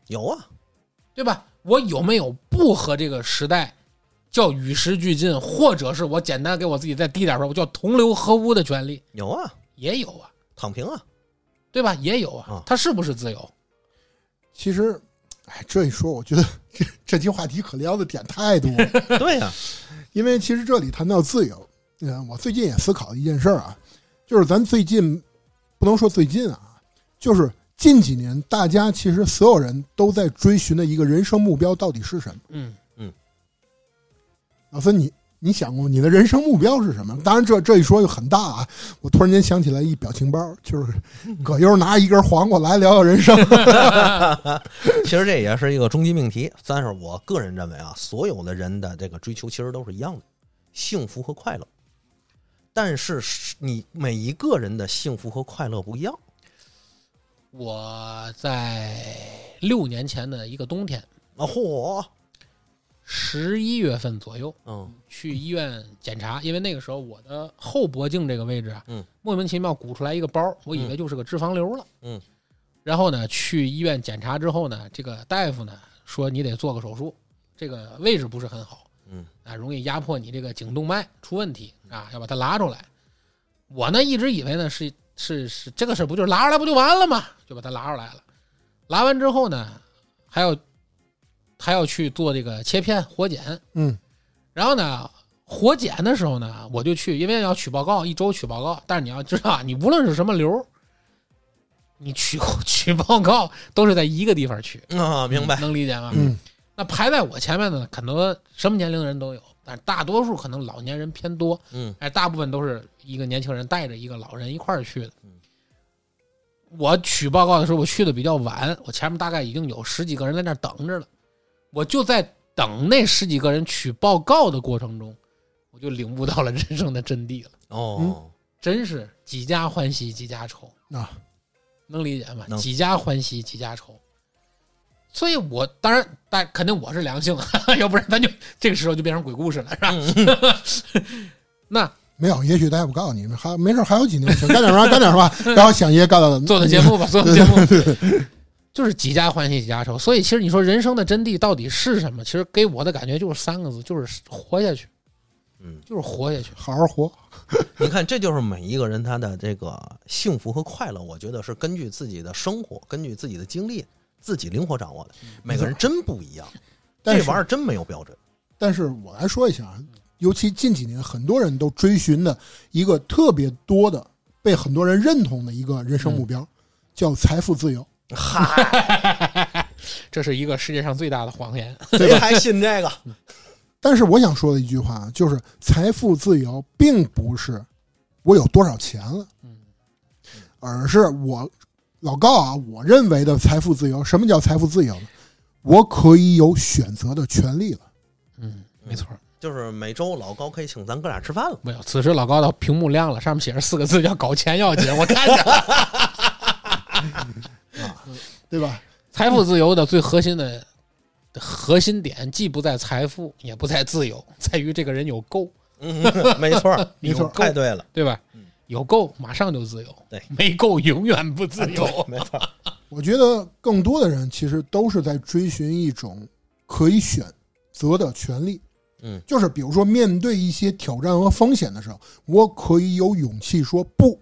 有啊，对吧？我有没有不和这个时代叫与时俱进，或者是我简单给我自己再低点说，我叫同流合污的权利？有啊，也有啊，躺平啊，对吧？也有啊啊，它是不是自由？其实，哎，这一说，我觉得这这期话题可聊的点太多了。对呀、因为其实这里谈到自由，嗯，我最近也思考一件事儿啊，就是咱最近不能说最近啊，就是近几年大家其实所有人都在追寻的一个人生目标到底是什么？嗯嗯，老孙，你你想过你的人生目标是什么？当然这这一说就很大啊，我突然间想起来一表情包，就是 葛优拿一根黄瓜来聊聊人生。其实这也是一个终极命题。但是我个人认为啊，所有的人的这个追求其实都是一样的，幸福和快乐。但是你每一个人的幸福和快乐不一样。我在六年前的一个冬天，啊，嚯，十一月份左右嗯去医院检查，因为那个时候我的后脖颈这个位置啊，嗯，莫名其妙鼓出来一个包，我以为就是个脂肪瘤了，嗯，然后呢，去医院检查之后呢，这个大夫呢说你得做个手术，这个位置不是很好，嗯啊，容易压迫你这个颈动脉出问题啊，要把它拉出来。我呢一直以为呢是是是这个事儿不就是拉出来不就完了吗？就把它拉出来了。拉完之后呢，还要还要去做这个切片活检，嗯然后呢，活检的时候呢，我就去，因为要取报告，一周取报告。但是你要知道啊，你无论是什么瘤，你取取报告都是在一个地方取，啊，明白。能理解吗？嗯那排在我前面的呢，很多什么年龄的人都有，但是大多数可能老年人偏多，嗯哎，大部分都是一个年轻人带着一个老人一块儿去的嗯。我取报告的时候，我去的比较晚，我前面大概已经有十几个人在那等着了。我就在等那十几个人取报告的过程中，我就领悟到了人生的真谛了。哦，真是几家欢喜几家愁，啊，能理解吗？几家欢喜几家愁。所以我当然，但肯定我是良性，要不然咱就这个时候就变成鬼故事了，是吧？那没有，也许大夫告诉你们还没事，还有几年，请干点吧，干点吧，然后想爷干了，做的节目吧，做的节目就是几家欢喜几家愁。所以其实你说人生的真谛到底是什么？其实给我的感觉就是三个字，就是活下去，嗯，就是活下去。好好活。你看，这就是每一个人他的这个幸福和快乐，我觉得是根据自己的生活、根据自己的经历、自己灵活掌握的。每个人真不一样，但这玩意儿真没有标准。但是我来说一下啊，尤其近几年，很多人都追寻的一个特别多的、被很多人认同的一个人生目标，叫财富自由。嗨，这是一个世界上最大的谎言。谁还信这个？但是我想说的一句话啊就是，财富自由并不是我有多少钱了，嗯而是我老高啊，我认为的财富自由，什么叫财富自由呢？我可以有选择的权利了。嗯，没错。就是每周老高可以请咱哥俩吃饭了。没有，此时老高的屏幕亮了，上面写着四个字叫“搞钱要紧”，我看见了。对吧？财富自由的最核心的核心点，既不在财富，也不在自由，在于这个人有够，嗯，没错，没错太对了。对吧？有够马上就自由，对，没够永远不自由。对，没错。我觉得更多的人其实都是在追寻一种可以选择的权利。嗯，就是比如说面对一些挑战和风险的时候，我可以有勇气说不。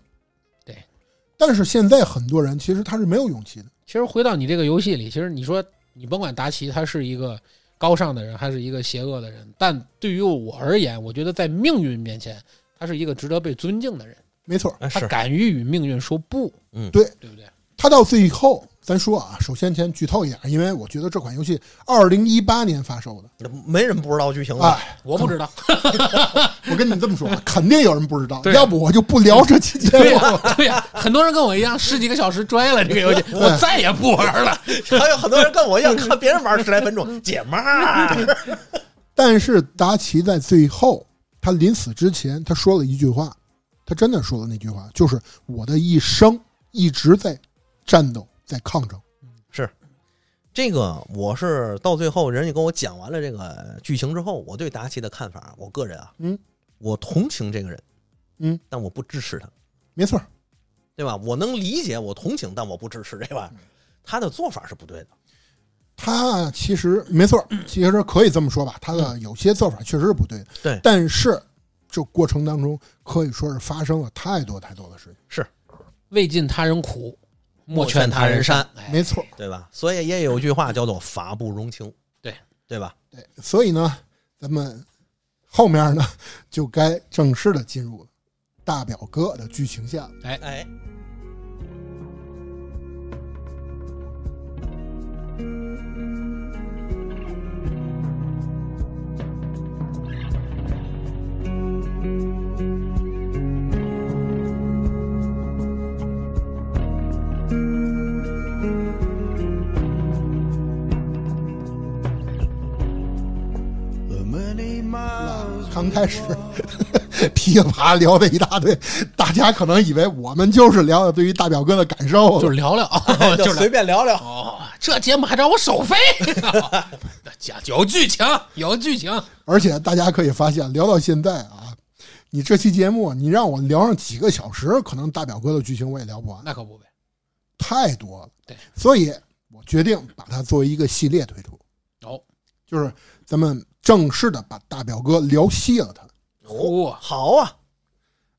对，但是现在很多人其实他是没有勇气的。其实回到你这个游戏里，其实你说你甭管达奇他是一个高尚的人，还是一个邪恶的人，但对于我而言，我觉得在命运面前，他是一个值得被尊敬的人。没错，他敢于与命运说不，嗯，对对不对？他到最后咱说啊，首先先剧透一点，因为我觉得这款游戏二零一八年发售的，没人不知道剧情吧？哎，我不知道，我跟你这么说，肯定有人不知道，对要不我就不聊这期节了。呀，对 呀，很多人跟我一样，十几个小时拽了这个游戏，我再也不玩了。还有很多人跟我一样，看别人玩十来分钟，解闷儿。但是达奇在最后，他临死之前，他说了一句话，他真的说了那句话，就是我的一生一直在战斗，在抗争。是这个，我是到最后人家跟我讲完了这个剧情之后，我对达奇的看法，我个人啊，嗯，我同情这个人，嗯，但我不支持他，没错，对吧？我能理解，我同情，但我不支持这玩意儿，他的做法是不对的。他其实没错，其实可以这么说吧，他的有些做法确实是不对的。对但是这过程当中可以说是发生了太多太多的事情。是未尽他人苦，莫劝他人善哎没错，对吧？所以也有句话叫做“法不容情”，对对吧？对，所以呢，咱们后面呢就该正式的进入大表哥的剧情线了。哎哎，刚开始噼里啪啦聊了一大堆，大家可能以为我们就是聊聊对于大表哥的感受，就是聊聊，就就是随便聊聊。哦，这节目还让我收费？讲有剧情，有剧情。而且大家可以发现，聊到现在啊，你这期节目你让我聊上几个小时，可能大表哥的剧情我也聊不完，那可不呗。太多了。对，所以我决定把它作为一个系列推出，哦，就是咱们正式的把大表哥聊细了他哦，好啊，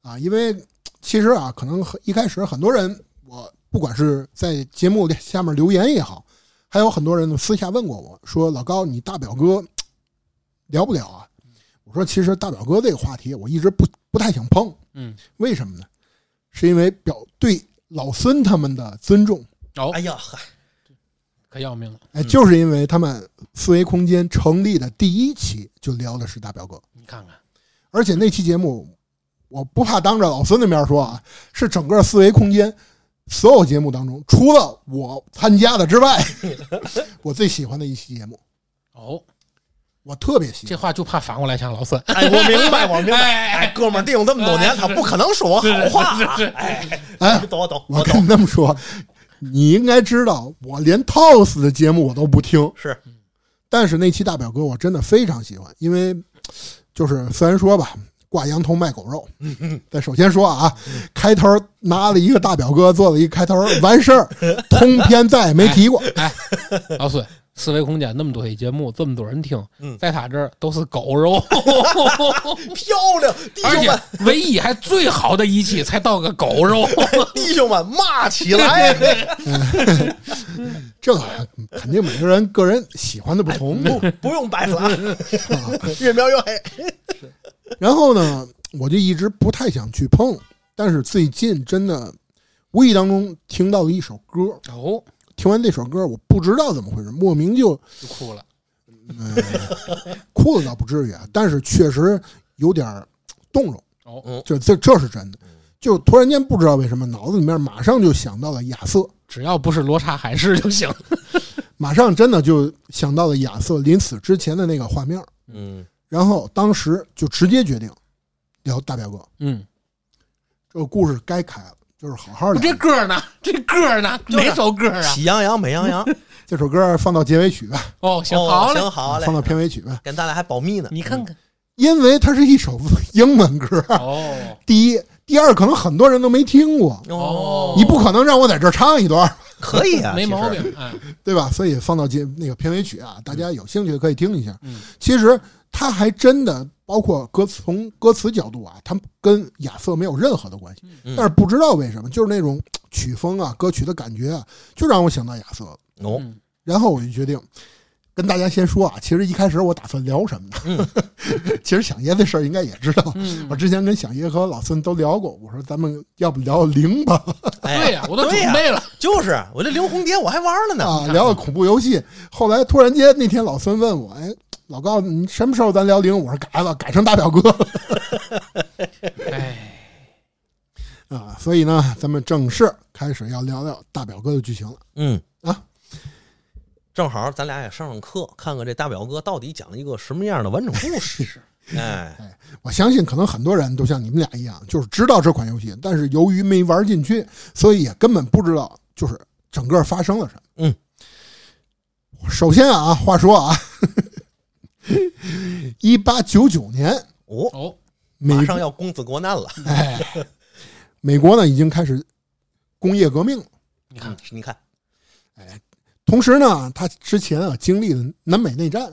啊，因为其实啊，可能一开始很多人，我不管是在节目下面留言也好，还有很多人私下问过我说：“老高，你大表哥 聊不聊啊？”我说：“其实大表哥这个话题，我一直不不太想碰。嗯，为什么呢？是因为表对老孙他们的尊重。哦哎，呀，嗨，可要命了。哎，嗯就是因为他们四维空间成立的第一期就聊的是大表哥，你看看，而且那期节目，我不怕当着老孙的面说啊，是整个四维空间所有节目当中，除了我参加的之外，我最喜欢的一期节目，哦，我特别喜欢。这话就怕反过来像老孙。哎，我明白，我明白。哎哎，哥们儿，弟兄这么多年，他不可能说我好话啊。是是是哎，哎你懂我懂，我跟。你这么说，你应该知道，我连 TOS 的节目我都不听，是，但是那期大表哥我真的非常喜欢，因为就是虽然说吧，挂羊头卖狗肉，但首先说啊，开头拿了一个大表哥做了一个开头，完事儿，通篇再也没提过。哎，老孙，思维空间那么多期节目，这么多人听，嗯在他这儿都是狗肉，漂亮，弟而且兄们，唯一还最好的一期才到个狗肉。弟兄们，骂起来！这个肯定每个人个人喜欢的不同。不不用白死啊，越描越黑。然后呢，我就一直不太想去碰，但是最近真的无意当中听到了一首歌，哦，听完这首歌，我不知道怎么回事，莫名就就哭了。嗯 哭了倒不至于啊，但是确实有点动容。哦，这这这是真的，就突然间不知道为什么脑子里面马上就想到了亚瑟，只要不是罗刹海市就行。马上真的就想到了亚瑟临死之前的那个画面，嗯，然后当时就直接决定聊大表哥。嗯，这个故事该开了，就是好好的。这歌呢？这歌呢？哪首歌啊？喜羊羊美羊羊。这首歌放到结尾曲吧，哦，行，哦好嘞。行好嘞放，到片尾曲吧，跟咱俩还保密呢。你看看。因为它是一首英文歌。哦第一，第二，可能很多人都没听过，哦你不可能让我在这儿唱一段，可以啊，没毛病。哎，对吧？所以放到结那个片尾曲啊，大家有兴趣可以听一下。嗯其实它还真的包括歌词，从歌词角度啊，他跟亚瑟没有任何的关系。嗯但是不知道为什么，就是那种曲风啊、歌曲的感觉啊，就让我想到亚瑟了。哦，嗯然后我就决定跟大家先说啊，其实一开始我打算聊什么呢？嗯 其实想爷这事儿应该也知道，嗯我，之前跟想爷和老孙都聊过，我说咱们要不聊零吧？哎，对呀，我都准备了。就是我这灵红蝶我还玩了呢。啊，聊个恐怖游戏。后来突然间那天老孙问我，哎，老高，你什么时候咱聊零？我说改了，改成大表哥 哎，啊。所以呢，咱们正式开始要聊聊大表哥的剧情了。嗯啊，正好咱俩也上上课，看看这大表哥到底讲了一个什么样的完整故事。哎，我相信可能很多人都像你们俩一样，就是知道这款游戏，但是由于没玩进去，所以也根本不知道就是整个发生了什么。嗯，首先啊，话说啊，一八九九年，哦，哦，马上要公子国难了。哎，美国呢已经开始工业革命了。你看嗯，你看，同时呢，他之前啊经历了南北内战，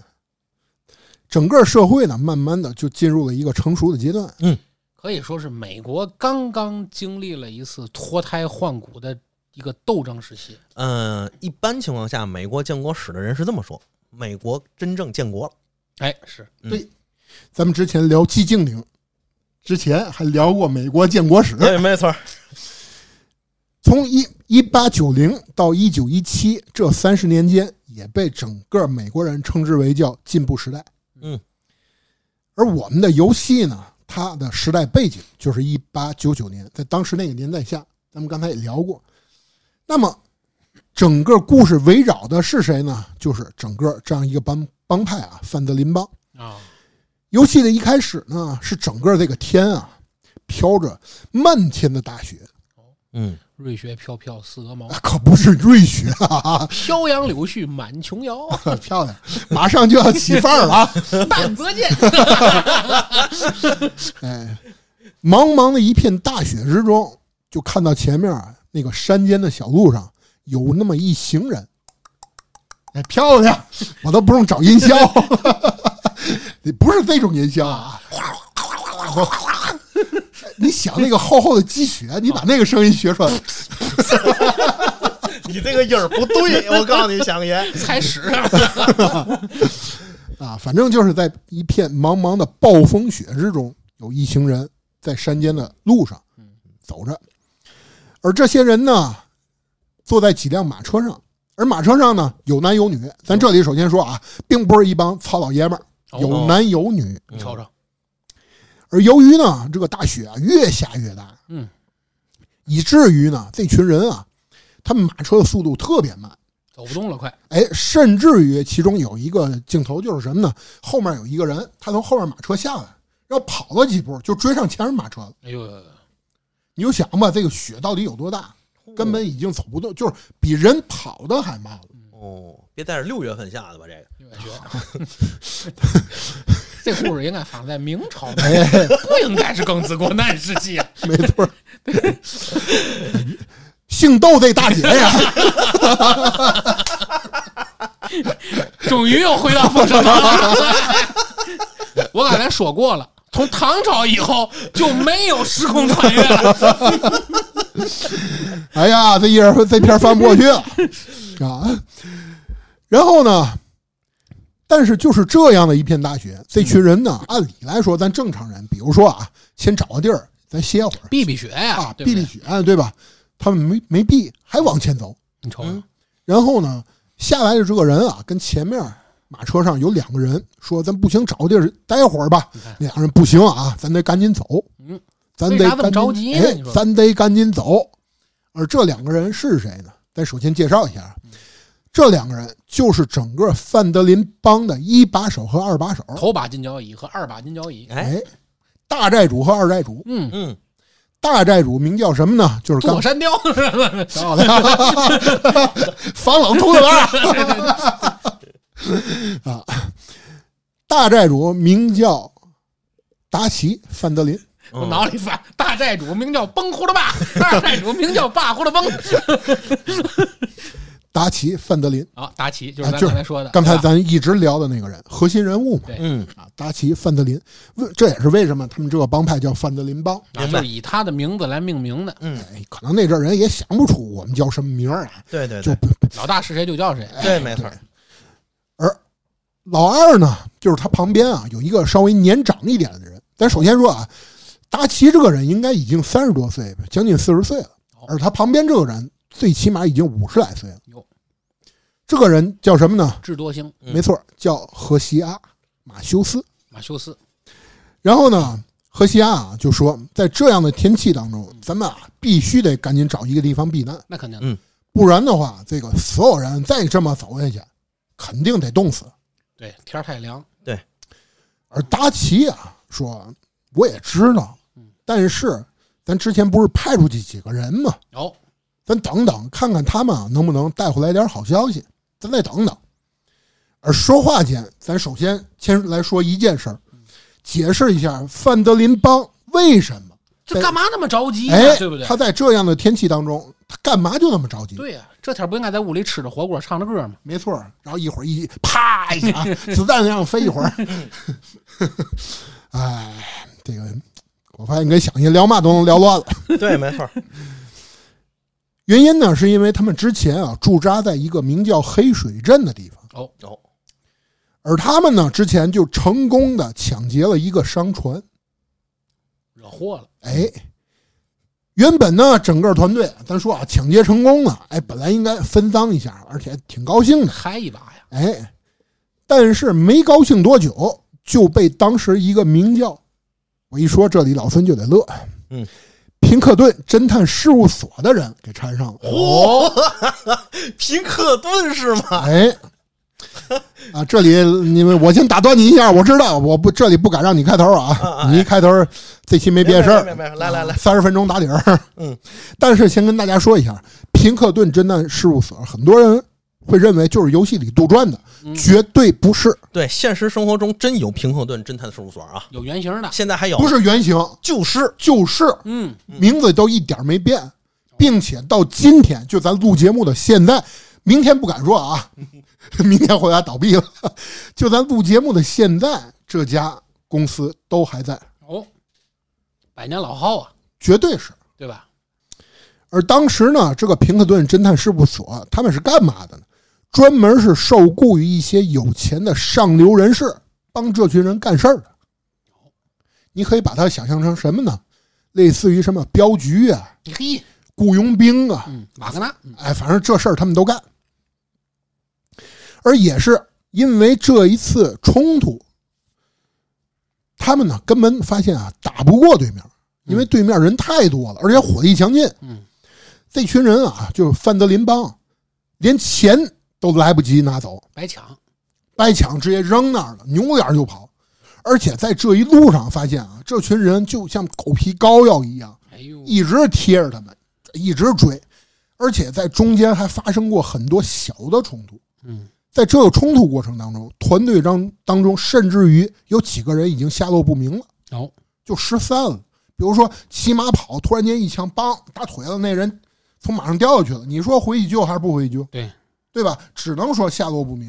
整个社会呢慢慢的就进入了一个成熟的阶段。嗯可以说是美国刚刚经历了一次脱胎换骨的一个斗争时期。嗯，一般情况下，美国建国史的人是这么说：美国真正建国了。哎，是嗯对咱们之前聊寂静岭，之前还聊过美国建国史，对，没错。从一一八九零到一九一七这三十年间，也被整个美国人称之为叫进步时代。嗯，而我们的游戏呢，它的时代背景就是一八九九年，在当时那个年代下，咱们刚才也聊过。那么，整个故事围绕的是谁呢？就是整个这样一个帮帮派啊，范德林帮。啊，游戏的一开始呢，是整个这个天啊，飘着漫天的大雪，嗯，瑞雪飘飘似鹅毛，啊可不是瑞雪啊，飘扬柳絮满琼瑶，漂亮，马上就要起范儿了啊！但则见。哎，茫茫的一片大雪之中，就看到前面啊那个山间的小路上有那么一行人，哎，漂亮，我都不用找音效，你不是这种音效啊。你想那个厚厚的积雪，你把那个声音学出来，你这个音儿不对，我告诉你，响爷。踩屎！啊，反正就是在一片茫茫的暴风雪之中，有一行人在山间的路上走着，而这些人呢，坐在几辆马车上，而马车上呢有男有女。咱这里首先说啊，并不是一帮糙老爷们儿，有哦男有女。你瞅瞅，而由于呢，这个大雪啊越下越大，嗯，以至于呢，这群人啊，他们马车的速度特别慢。走不动了，快！哎，甚至于其中有一个镜头就是什么呢？后面有一个人，他从后面马车下来，然后跑了几步就追上前面马车了。哎呦，你就想吧，这个雪到底有多大？根本已经走不动，就是比人跑的还慢了。哦，别在这六月份下的吧？这个六月雪。这故事应该放在明朝，哎，不应该是庚子国难时期啊。没错。姓窦这大姐呀，终于又回到凤蛇堂了。我刚才说过了，从唐朝以后就没有时空穿越了。哎呀，这一人这片翻不过去了 啊。然后呢，但是就是这样的一片大雪，这群人呢，按理来说，咱正常人，比如说啊，先找个地儿咱歇会儿避避雪呀啊，，避避雪，对吧？他们没没避，还往前走。你瞅瞅嗯，然后呢，下来的这个人啊，跟前面马车上有两个人说：“咱不行，找个地儿待会儿吧。你看”两个人不行啊，咱得赶紧走。嗯，咱得赶紧着急呢哎咱得赶紧走。而这两个人是谁呢？咱首先介绍一下，这两个人就是整个范德林帮的一把手和二把手。头把金交椅和二把金交椅。哎，哎，大债主和二债主。嗯，嗯，大债主名叫什么呢？就是刚坐山雕？漂亮，防冷秃子腕啊！大债主名叫达奇·范德林，我脑里反，大债主名叫崩呼了爸，二债主名叫爸呼了崩。达奇·范德林，啊，达奇就是刚才说的，刚才咱一直聊的那个人，核心人物嘛，嗯，啊，达奇·范德林，为这也是为什么他们这个帮派叫范德林帮。啊，就是以他的名字来命名的。嗯，哎，可能那阵儿人也想不出我们叫什么名儿啊，对对对。不老大是谁就叫谁。对，没错。而老二呢，就是他旁边啊有一个稍微年长一点的人。咱首先说啊，达奇这个人应该已经三十多岁，将近四十岁了，而他旁边这个人最起码已经五十来岁了。哟，这个人叫什么呢？智多星。嗯。没错，叫荷西阿·马修斯。马修斯，然后呢，荷西阿啊就说，在这样的天气当中，咱们啊必须得赶紧找一个地方避难，那肯定嗯。不然的话，这个所有人再这么走下去，肯定得冻死。对，天儿太凉，对。而达奇啊说，我也知道，但是咱之前不是派出去几个人吗？哦，咱等等，看看他们啊能不能带回来点好消息，咱再等等。而说话间，咱首先先来说一件事儿，解释一下范德林邦为什么，这干嘛那么着急呀、哎，对不对他？在这样的天气当中，他干嘛就那么着急？对呀、这天不应该在屋里吃着火锅唱着歌吗？没错。然后一会儿一啪一下，子弹那样飞一会儿。哎，这个我发现跟想一聊嘛都能聊乱了。对，没错，原因呢，是因为他们之前啊驻扎在一个名叫黑水镇的地方，哦哦，而他们呢之前就成功的抢劫了一个商船。惹祸了，哎，原本呢整个团队咱说啊抢劫成功了，哎，本来应该分赃一下，而且挺高兴的。嗨一把呀！哎，但是没高兴多久，就被当时一个名叫我一说这里，老孙就得乐，嗯，平克顿侦探事务所的人给缠上了。哦，平克顿是吗？哎，啊，这里你们我先打断你一下，我知道我不这里不敢让你开头啊，啊啊你一开头这期没别的事儿，来来来三十分钟打底儿。嗯，但是先跟大家说一下，平克顿侦探事务所，很多人会认为就是游戏里杜撰的，嗯。绝对不是，对，现实生活中真有平克顿侦探事务所啊，有原型的，现在还有，不是原型，就是。就是。嗯，名字都一点没变，并且到今天，就咱录节目的现在，明天不敢说啊，明天回来倒闭了。就咱录节目的现在，这家公司都还在，哦，百年老号啊，绝对是。对吧？而当时呢，这个平克顿侦探事务所他们是干嘛的呢？专门是受雇于一些有钱的上流人士，帮这群人干事儿的。你可以把它想象成什么呢？类似于什么镖局啊、嘿，雇佣兵啊，嗯，瓦格纳，嗯哎，反正这事儿他们都干。而也是因为这一次冲突，他们呢根本发现啊打不过对面，因为对面人太多了，而且火力强劲。嗯，这群人啊，就是范德林邦，连钱都来不及拿走，白抢，白抢直接扔那儿了，扭脸就跑。而且在这一路上发现啊，这群人就像狗皮膏药一样，哎呦，一直贴着他们，一直追，而且在中间还发生过很多小的冲突。嗯，在这个冲突过程当中，团队当当中甚至于有几个人已经下落不明了，哦，就失散了。比如说骑马跑，突然间一枪，梆打腿了，那人从马上掉下去了。你说回去救还是不回去救？对，对吧？只能说下落不明。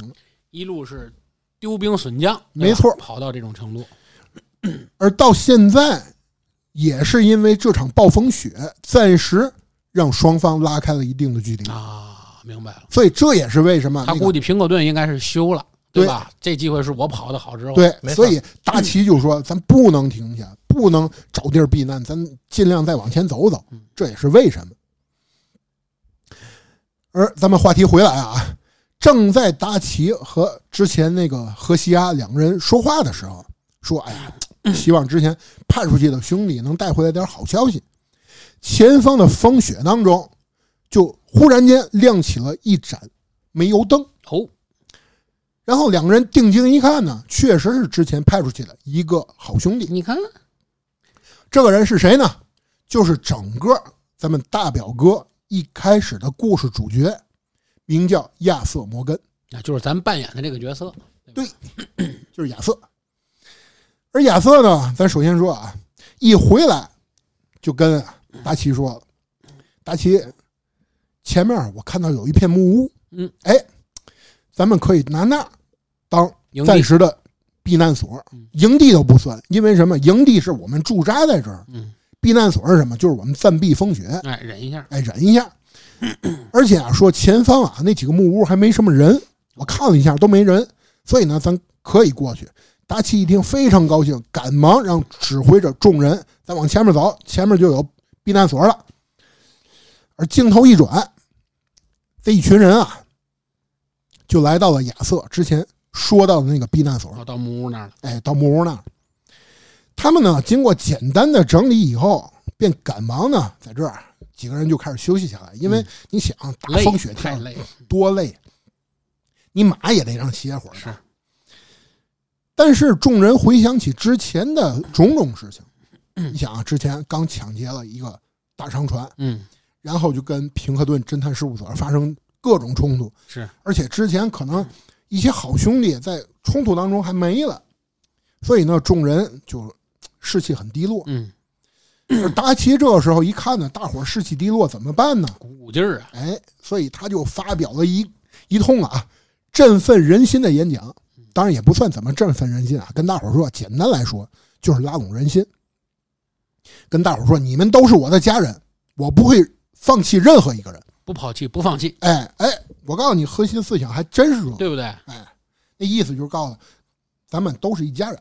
一路是丢兵损将，没错跑到这种程度，而到现在，也是因为这场暴风雪，暂时让双方拉开了一定的距离。啊，明白了。所以这也是为什么他估计平克顿应该是休了，对吧？这机会是我跑的好之后，，对所以达奇就说：“咱不能停下，不能找地儿避难，咱尽量再往前走走。”这也是为什么。而咱们话题回来啊，正在达奇和之前那个荷西亚两个人说话的时候，说：“哎呀，希望之前派出去的兄弟能带回来点好消息。”前方的风雪当中，就忽然间亮起了一盏煤油灯。哦，然后两个人定睛一看呢，确实是之前派出去的一个好兄弟。你看，这个人是谁呢？就是整个咱们大表哥一开始的故事主角，名叫亚瑟·摩根，那就是咱扮演的这个角色，对就是亚瑟。而亚瑟呢，咱首先说啊，一回来就跟达奇说了：“达奇，前面我看到有一片木屋，嗯，哎，咱们可以拿那儿当，暂时的避难所嗯，营地都不算，因为什么？营地是我们驻扎在这儿，嗯，避难所是什么？就是我们暂避风雪，哎，忍一下，哎，忍一下。而且啊，说前方啊那几个木屋还没什么人，我看了一下都没人，所以呢，咱可以过去。达奇一听非常高兴，赶忙让指挥着众人再往前面走，前面就有避难所了。而镜头一转，这一群人啊，就来到了亚瑟之前说到的那个避难所。我到木屋那儿了，哎，到木屋那儿，他们呢经过简单的整理以后，便赶忙呢在这儿几个人就开始休息下来，因为你想大风雪天太累，多累，你马也得让歇会儿。是，但是众人回想起之前的种种事情，你想啊，之前刚抢劫了一个大商船，嗯，然后就跟平克顿侦探事务所发生各种冲突，是，而且之前可能一些好兄弟在冲突当中还没了，所以呢，众人就士气很低落。嗯，达奇这个时候一看呢，大伙儿士气低落，怎么办呢？鼓鼓劲儿啊，哎，所以他就发表了一一通啊振奋人心的演讲。当然也不算怎么振奋人心啊，跟大伙儿说，简单来说就是拉拢人心，跟大伙儿说，你们都是我的家人，我不会放弃任何一个人。不抛弃，不放弃，哎哎，我告诉你，核心思想还真是这个。对不对？哎，那意思就是告诉，咱们都是一家人，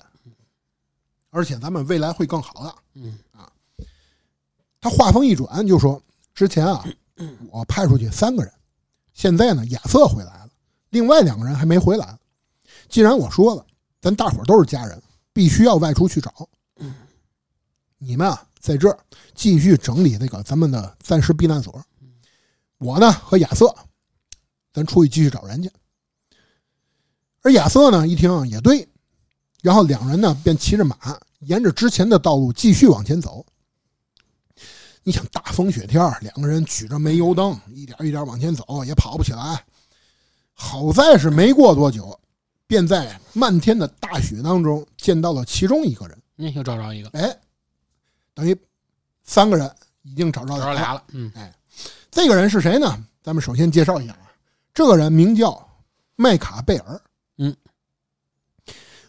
而且咱们未来会更好的。嗯他话锋一转就说：“之前啊，我派出去三个人，现在呢，亚瑟回来了，另外两个人还没回来。既然我说了，咱大伙儿都是家人，必须要外出去找。你们啊，在这儿继续整理那个咱们的暂时避难所。我呢和亚瑟，咱出去继续找人去。而亚瑟呢，一听也对，然后两人呢便骑着马，沿着之前的道路继续往前走。你想大风雪天，两个人举着煤油灯，一点一点往前走，也跑不起来。好在是没过多久，便在漫天的大雪当中见到了其中一个人。嗯，又找着一个，哎，等于三个人已经找着。找着俩了，嗯，哎这个人是谁呢？咱们首先介绍一下啊，这个人名叫麦卡贝尔。嗯，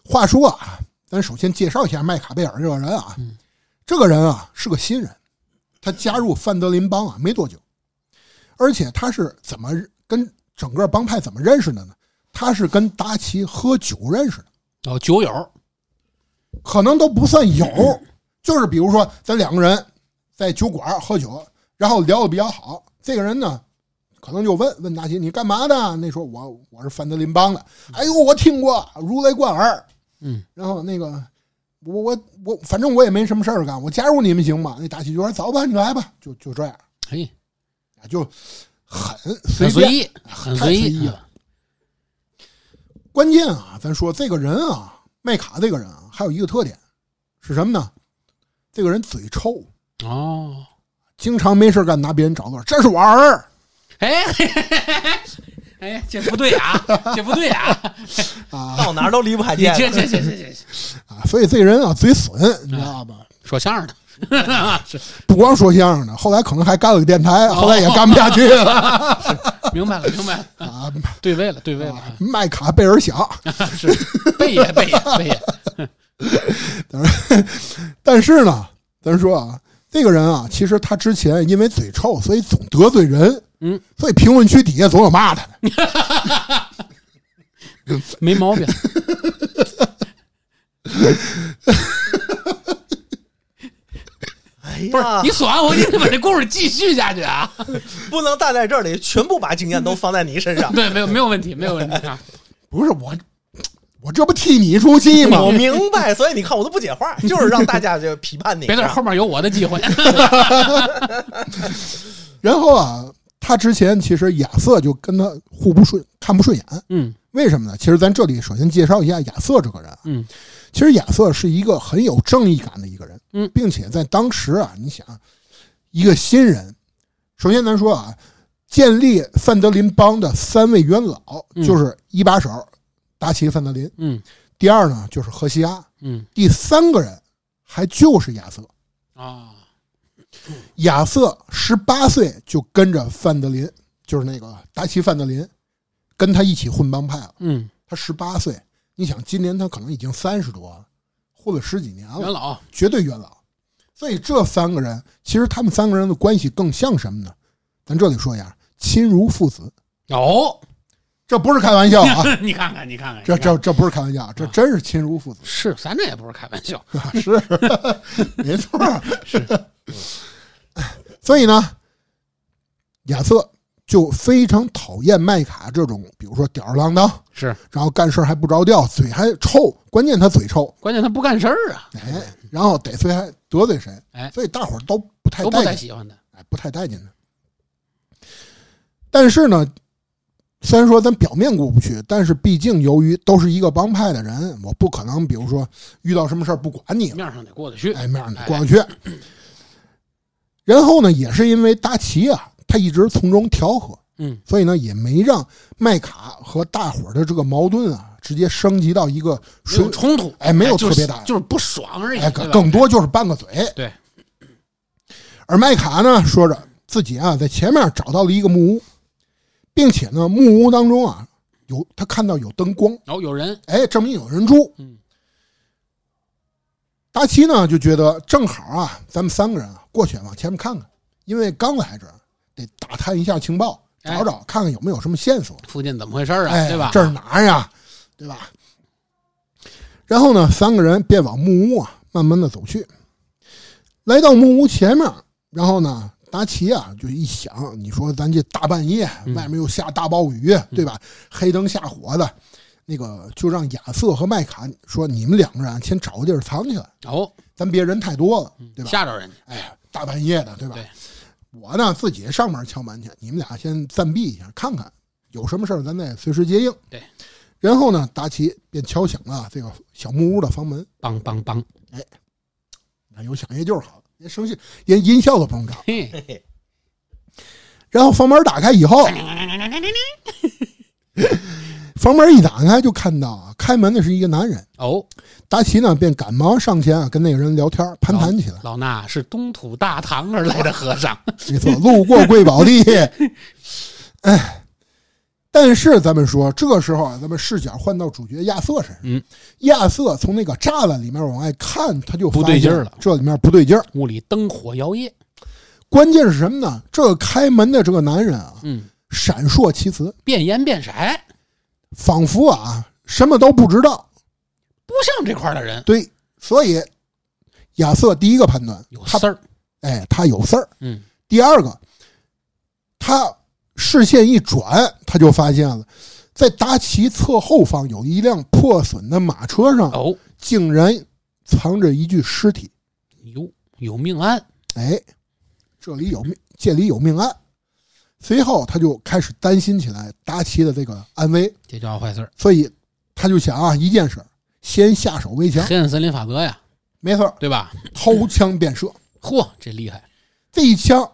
话说啊，咱首先介绍一下麦卡贝尔这个人啊，嗯这个人啊是个新人，他加入范德林帮啊没多久，而且他是怎么跟整个帮派怎么认识的呢？他是跟达奇喝酒认识的，哦，酒友，可能都不算友，就是比如说咱两个人在酒馆喝酒，然后聊的比较好，这个人呢，可能就问问达奇你干嘛的？那时候我我是范德林帮的，哎呦我听过，如雷贯耳。嗯，然后那个我我我反正我也没什么事儿干，我加入你们行吗？那大喜就说走吧，你来吧，就就这样，嘿，就很随。很随意，很随意了，关键啊，咱说这个人啊，麦卡这个人啊，还有一个特点是什么呢？这个人嘴臭，哦，经常没事干拿别人找乐。这是我儿，哎，哎，这不对啊，这不对啊，啊到哪儿都离不开你电这这这这 这啊，所以这人啊嘴损，你知道吧？说相声的，不光说相声的，后来可能还干了个电台，后来也干不下去了明白了，明白了，啊。对位了，对位了，麦卡贝尔响，是贝爷，贝爷，贝爷，但是呢，咱说啊，这个人啊，其实他之前因为嘴臭，所以总得罪人，嗯，所以评论区底下总有骂他的。没毛病。哎不是呀你，说完我，你得把这故事继续下去啊！不能待在这里，全部把经验都放在你身上。对，没有没有问题，没有问题啊！不是我，我这不替你出气吗？我明白，所以你看我都不接话，就是让大家就批判你。别在后面有我的机会。然后啊，他之前其实亚瑟就跟他互不顺，看不顺眼。嗯。为什么呢？其实咱这里首先介绍一下亚瑟这个人啊。嗯。其实亚瑟是一个很有正义感的一个人，嗯。并且在当时啊，你想，一个新人，首先咱说啊，建立范德林帮的三位元老嗯。就是一把手达奇·范德林，嗯。第二呢就是荷西阿，嗯。第三个人还就是亚瑟。啊，亚瑟十八岁就跟着范德林，就是那个达奇·范德林，跟他一起混帮派了。嗯，他十八岁，你想今年他可能已经三十多了，混了十几年了，元老，绝对元老。所以这三个人，其实他们三个人的关系更像什么呢？咱这里说一下，亲如父子。哦，这不是开玩笑啊，你看看，你看看，这这这不是开玩笑，这真是亲如父子，是咱这也不是开玩笑，是，没错，是。所以呢，亚瑟就非常讨厌麦卡这种，比如说吊儿郎当，是。然后干事还不着调，嘴还臭，关键他嘴臭，关键他不干事儿啊，哎，然后得罪还得罪谁，哎。所以大伙儿都不太都不太喜欢他。哎，不太待见他。但是呢，虽然说咱表面过不去，但是毕竟由于都是一个帮派的人，我不可能，比如说遇到什么事儿不管你，面上得过得去，哎，面上得过得去。然后呢，也是因为达奇啊，他一直从中调和，嗯，所以呢，也没让麦卡和大伙儿的这个矛盾啊，直接升级到一个冲突，哎没有特别大就是不爽而已，哎，对吧更多就是拌个嘴。对。而麦卡呢，说着自己啊，在前面找到了一个木屋，并且呢，木屋当中啊，有他看到有灯光，哦，有人，哎，证明有人住。嗯，达奇呢就觉得正好啊，咱们三个人啊过去往前面看看，因为刚来这儿得打探一下情报，哎找找看看有没有什么线索。附近怎么回事啊？哎，对吧？这是哪儿呀？对吧？然后呢，三个人便往木屋啊慢慢的走去。来到木屋前面，然后呢，达奇啊就一想，你说咱这大半夜，嗯外面又下大暴雨，对吧？黑灯瞎火的，那个就让亚瑟和麦卡说，你们两个人啊先找个地儿藏起来，哦，咱别人太多了，对吧？吓着人家，哎，大半夜的，对吧？对我呢自己上门敲门去，你们俩先暂避一下，看看有什么事儿，咱再随时接应。对。然后呢，达奇便敲响了这个小木屋的房门，梆梆梆，那有响乐就是好，连声线连音效都不用找。嘿，然后房门打开以后，房门一打开就看到啊，开门的是一个男人。哦，达奇呢便赶忙上前啊，跟那个人聊天攀谈起来。老衲是东土大唐而来的和尚，没错，路过贵宝地。哎，但是咱们说，这个时候啊，咱们视角换到主角亚瑟身上。嗯，亚瑟从那个栅栏里面往外看，他就不发现对劲儿了这里面不对劲儿。屋里灯火摇曳，关键是什么呢？这个开门的这个男人啊，嗯，闪烁其词，变颜变色，仿佛啊什么都不知道。不像这块儿的人，对，所以亚瑟第一个判断，有事儿，哎，他有事儿。嗯，第二个，他视线一转，他就发现了，在达奇侧后方有一辆破损的马车上，哦，竟然藏着一具尸体。有有命案，哎，这里有命，这里有命案。随后，他就开始担心起来达奇的这个安危，这叫坏事儿，所以他就想啊，一件事儿，先下手为强。黑暗森林法则呀，没错，对吧？掏枪便射，嚯，这厉害，这一枪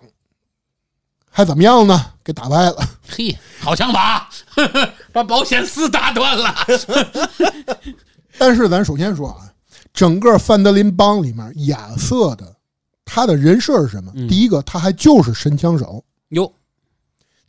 还怎么样呢？给打败了。嘿，好枪法，把保险丝打断了，但是咱首先说啊，整个范德林帮里面，亚瑟的他的人设是什么？嗯。第一个，他还就是神枪手，哟，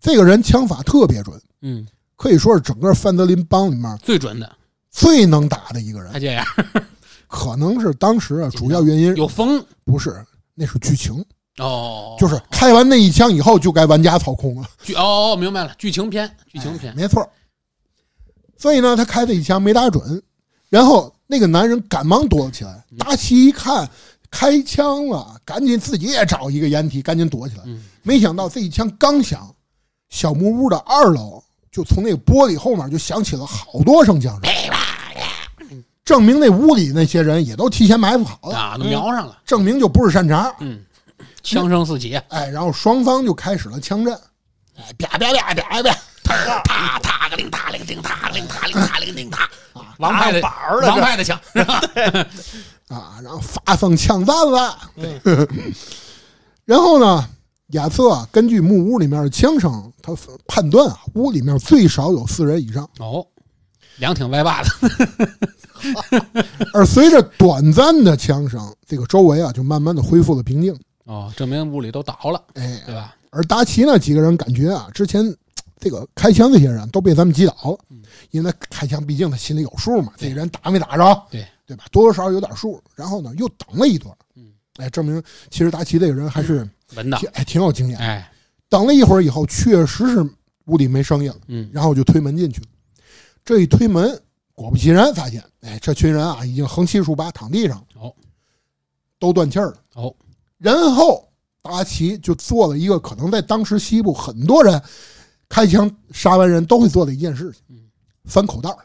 这个人枪法特别准，嗯，可以说是整个范德林帮里面最准的，最能打的一个人。还。这样，可能是当时啊，主要原因。有风。不是那是剧情，哦，就是开完那一枪以后就该玩家操控了。剧哦，明白了，剧情片，剧情片，没错。所以呢，他开这一枪没打准，然后那个男人赶忙躲了起来。达奇一看开枪了，赶紧自己也找一个掩体，赶紧躲起来。嗯。没想到这一枪刚响，小木屋的二楼就从那个玻璃后面就响起了好多声枪声，证明那屋里那些人也都提前埋伏好了，啊，都瞄上了，证明就不是善茬。嗯，枪声四起，哎，然后双方就开始了枪战，哎，啪啪啪啪啪，啪啪啪个铃，啪铃叮，啪铃啪铃啪铃叮踏，王派的打板儿了这王派的枪，是吧？啊，然后发生枪战了。然后呢，亚瑟啊，根据木屋里面的枪声，他判断啊，屋里面最少有四人以上。哦，两挺歪把的，而随着短暂的枪声，这个周围啊就慢慢的恢复了平静。哦，证明屋里都倒了，哎，对吧？而达奇呢，几个人感觉啊，之前这个开枪这些人都被咱们击倒了，因为他开枪毕竟他心里有数嘛，这个人打没打着，对对吧？多多少少有点数。然后呢，又等了一段，嗯哎，证明其实达奇这个人还是文档挺，哎挺有经验。哎，等了一会儿以后，确实是屋里没声音了，嗯，然后就推门进去。这一推门，果不其然，发现，哎，这群人啊，已经横七竖八躺地上，哦，都断气儿了。哦，然后达奇就做了一个可能在当时西部很多人开枪杀完人都会做的一件事情，嗯翻口袋儿，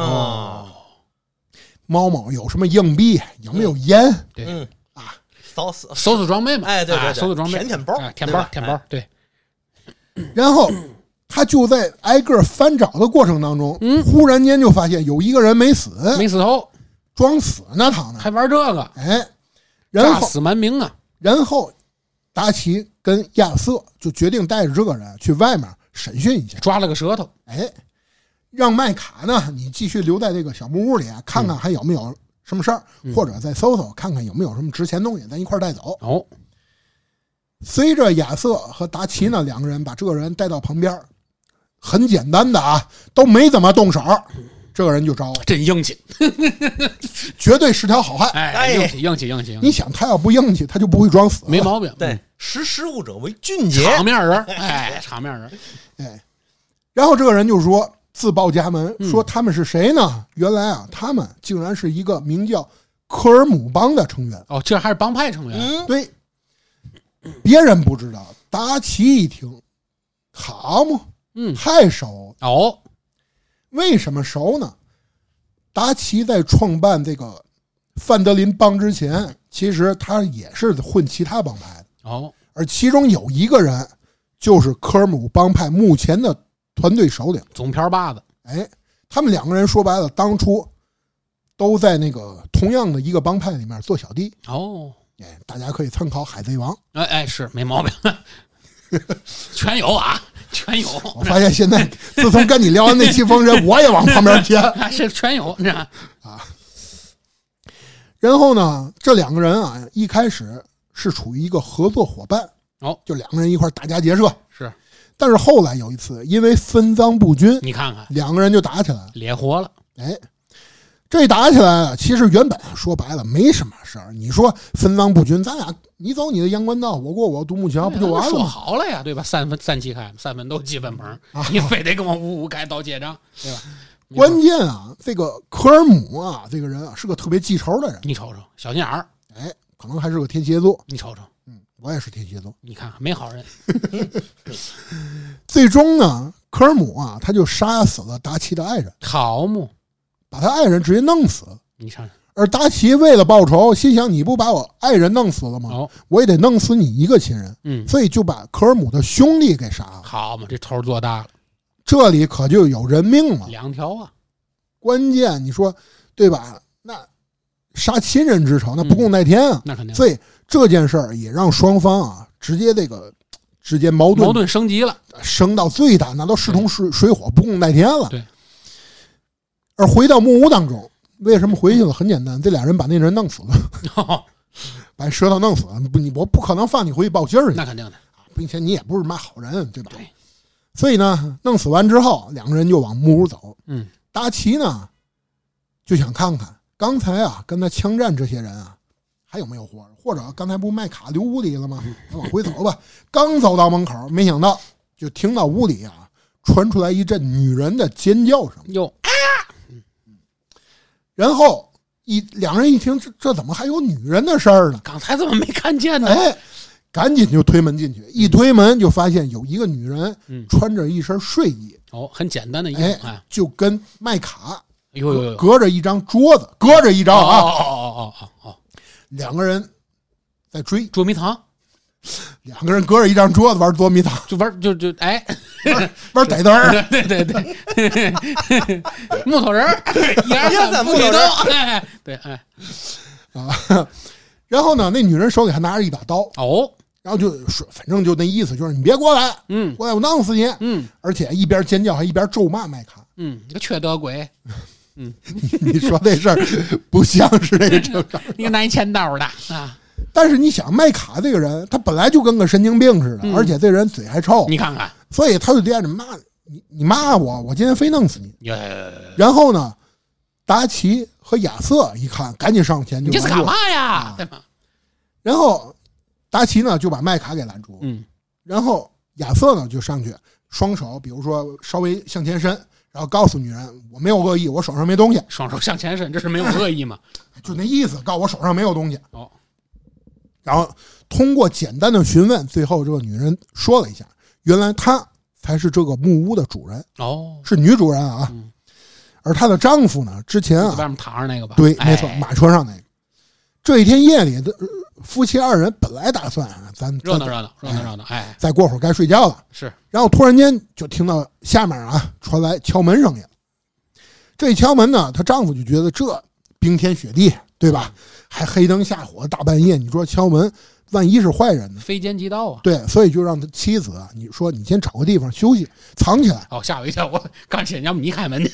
哦，猫猫有什么硬币，有没有烟？对嗯啊，扫死，收拾装备嘛，哎，对对对，收拾装备，舔舔包哎，舔包舔包哎，，对，然后他就在挨个翻找的过程当中，嗯。忽然间就发现有一个人没死，没死透，装死呢躺着，还玩这个，哎，然后死蛮名啊，然后达奇跟亚瑟就决定带着这个人去外面审讯一下，抓了个舌头，哎，让麦卡呢你继续留在这个小木屋里，啊看看还有没有什么事儿，嗯。或者再搜搜看看有没有什么值钱东西，咱一块带走。哦，随着亚瑟和达奇呢两个人把这个人带到旁边儿，很简单的啊，都没怎么动手，这个人就招了，真硬气，绝对是条好汉。哎，哎。硬气硬气硬气，硬气你想他要不硬气，他就不会装死。没毛病，对。嗯，，识时务者为俊杰，场面人，哎，场面人，哎，然后这个人就说自报家门，嗯。说他们是谁呢？原来啊，他们竟然是一个名叫科尔姆邦的成员。哦，这还是帮派成员，嗯，对，别人不知道，达奇一听，好嘛，嗯，太熟。哦，为什么熟呢？达奇在创办这个范德林帮之前，其实他也是混其他帮派的，哦，而其中有一个人就是科尔姆帮派目前的团队首领。总瓢把子，哎，他们两个人说白了，当初都在那个同样的一个帮派里面做小弟。哦，哎，大家可以参考《海贼王》。哎哎，是没毛病，全有啊，全有，我发现现在，自从跟你聊完那期《封神》，我也往旁边 偏。还是全有，你知道啊？然后呢，这两个人啊，一开始是处于一个合作伙伴，哦，就两个人一块打家劫舍。是但是后来有一次，因为分赃不均，你看看，两个人就打起来了。脸活了，哎，这打起来啊，其实原本说白了没什么事儿。你说分赃不均，咱俩你走你的阳关道，我过我独木桥，不就完了说？好了呀，对吧？三分三七开，三分都基本棚，你非得跟我五五开刀结账，对吧？关键啊，这个科尔姆啊，这个人啊是个特别记仇的人，你瞅瞅，小心眼儿，哎，可能还是个天蝎座。你瞅瞅，嗯，我也是天蝎座。你看看没好人，最终呢，科尔姆啊，他就杀死了达奇的爱人，好嘛，把他爱人直接弄死了。你看看，而达奇为了报仇，心想你不把我爱人弄死了吗？哦，我也得弄死你一个亲人，嗯，所以就把科尔姆的兄弟给杀了。好嘛，这头做大了，这里可就有人命了。两条啊，关键你说对吧？那杀亲人之仇，那不共戴天啊！那肯定所以这件事儿也让双方啊直接这个之间矛盾矛盾升级了，升到最大，那都势同水水火，不共戴天了。对。而回到木屋当中，为什么回去了？很简单，这俩人把那人弄死了，哦 把舌头弄死了。不，你我不可能放你回去报信儿去，那肯定的，并且你也不是嘛好人，对吧？对。所以呢，弄死完之后，两个人就往木屋走。嗯，达奇呢就想看看刚才啊跟他枪战这些人啊还有没有活着，或者刚才不卖卡留屋里了吗？那往回走吧。刚走到门口，没想到就听到屋里啊传出来一阵女人的尖叫声，哟，然后一两人一听，这这怎么还有女人的事儿呢？刚才怎么没看见呢？哎，赶紧就推门进去，一推门就发现有一个女人嗯，穿着一身睡衣，哦，很简单的一哎种，哎，就跟麦卡呦呦呦，隔着一张桌子，隔着一张啊，哦哦哦哦哦哦，两个人在追，捉迷藏 两个人隔着一张桌子玩捉迷藏，就玩就就哎，玩逮灯 儿。对对对，木头人儿，一二一二三三，不许木头人对，哎，啊。然后呢，那女人手里还拿着一把刀，哦，然后就说，反正就那意思，就是你别过来，嗯过来我弄死你。嗯而且一边尖叫还一边咒骂麦卡。嗯，你个缺德鬼，嗯你说这事儿不像是那个正常。你个拿钱刀的啊！但是你想，麦卡这个人，他本来就跟个神经病似的，嗯而且这人嘴还臭，你看看，所以他就惦着骂你，你骂我，我今天非弄死你。呀，然后呢，达奇和亚瑟一看，赶紧上前就你这是干嘛呀啊？对吧？然后达奇呢就把麦卡给拦住，嗯，然后亚瑟呢就上去双手比如说稍微向前伸，然后告诉女人我没有恶意，我手上没东西，双手向前伸，这是没有恶意吗？就那意思，告诉我手上没有东西。哦，然后通过简单的询问，最后这个女人说了一下，原来她才是这个木屋的主人，哦，是女主人啊。嗯而她的丈夫呢，之前啊，外面躺着那个吧？对，哎没错，马车上那个。这一天夜里夫妻二人本来打算啊，咱咱热闹热闹热闹热闹，哎，再过会儿该睡觉了，是然后突然间就听到下面啊传来敲门声音。这一敲门呢，她丈夫就觉得这冰天雪地，对吧？还黑灯瞎火，大半夜，你说敲门，万一是坏人呢？非奸即盗啊！对，所以就让他妻子啊，你说你先找个地方休息，藏起来。哦，吓我一跳！我刚想要不你开门去？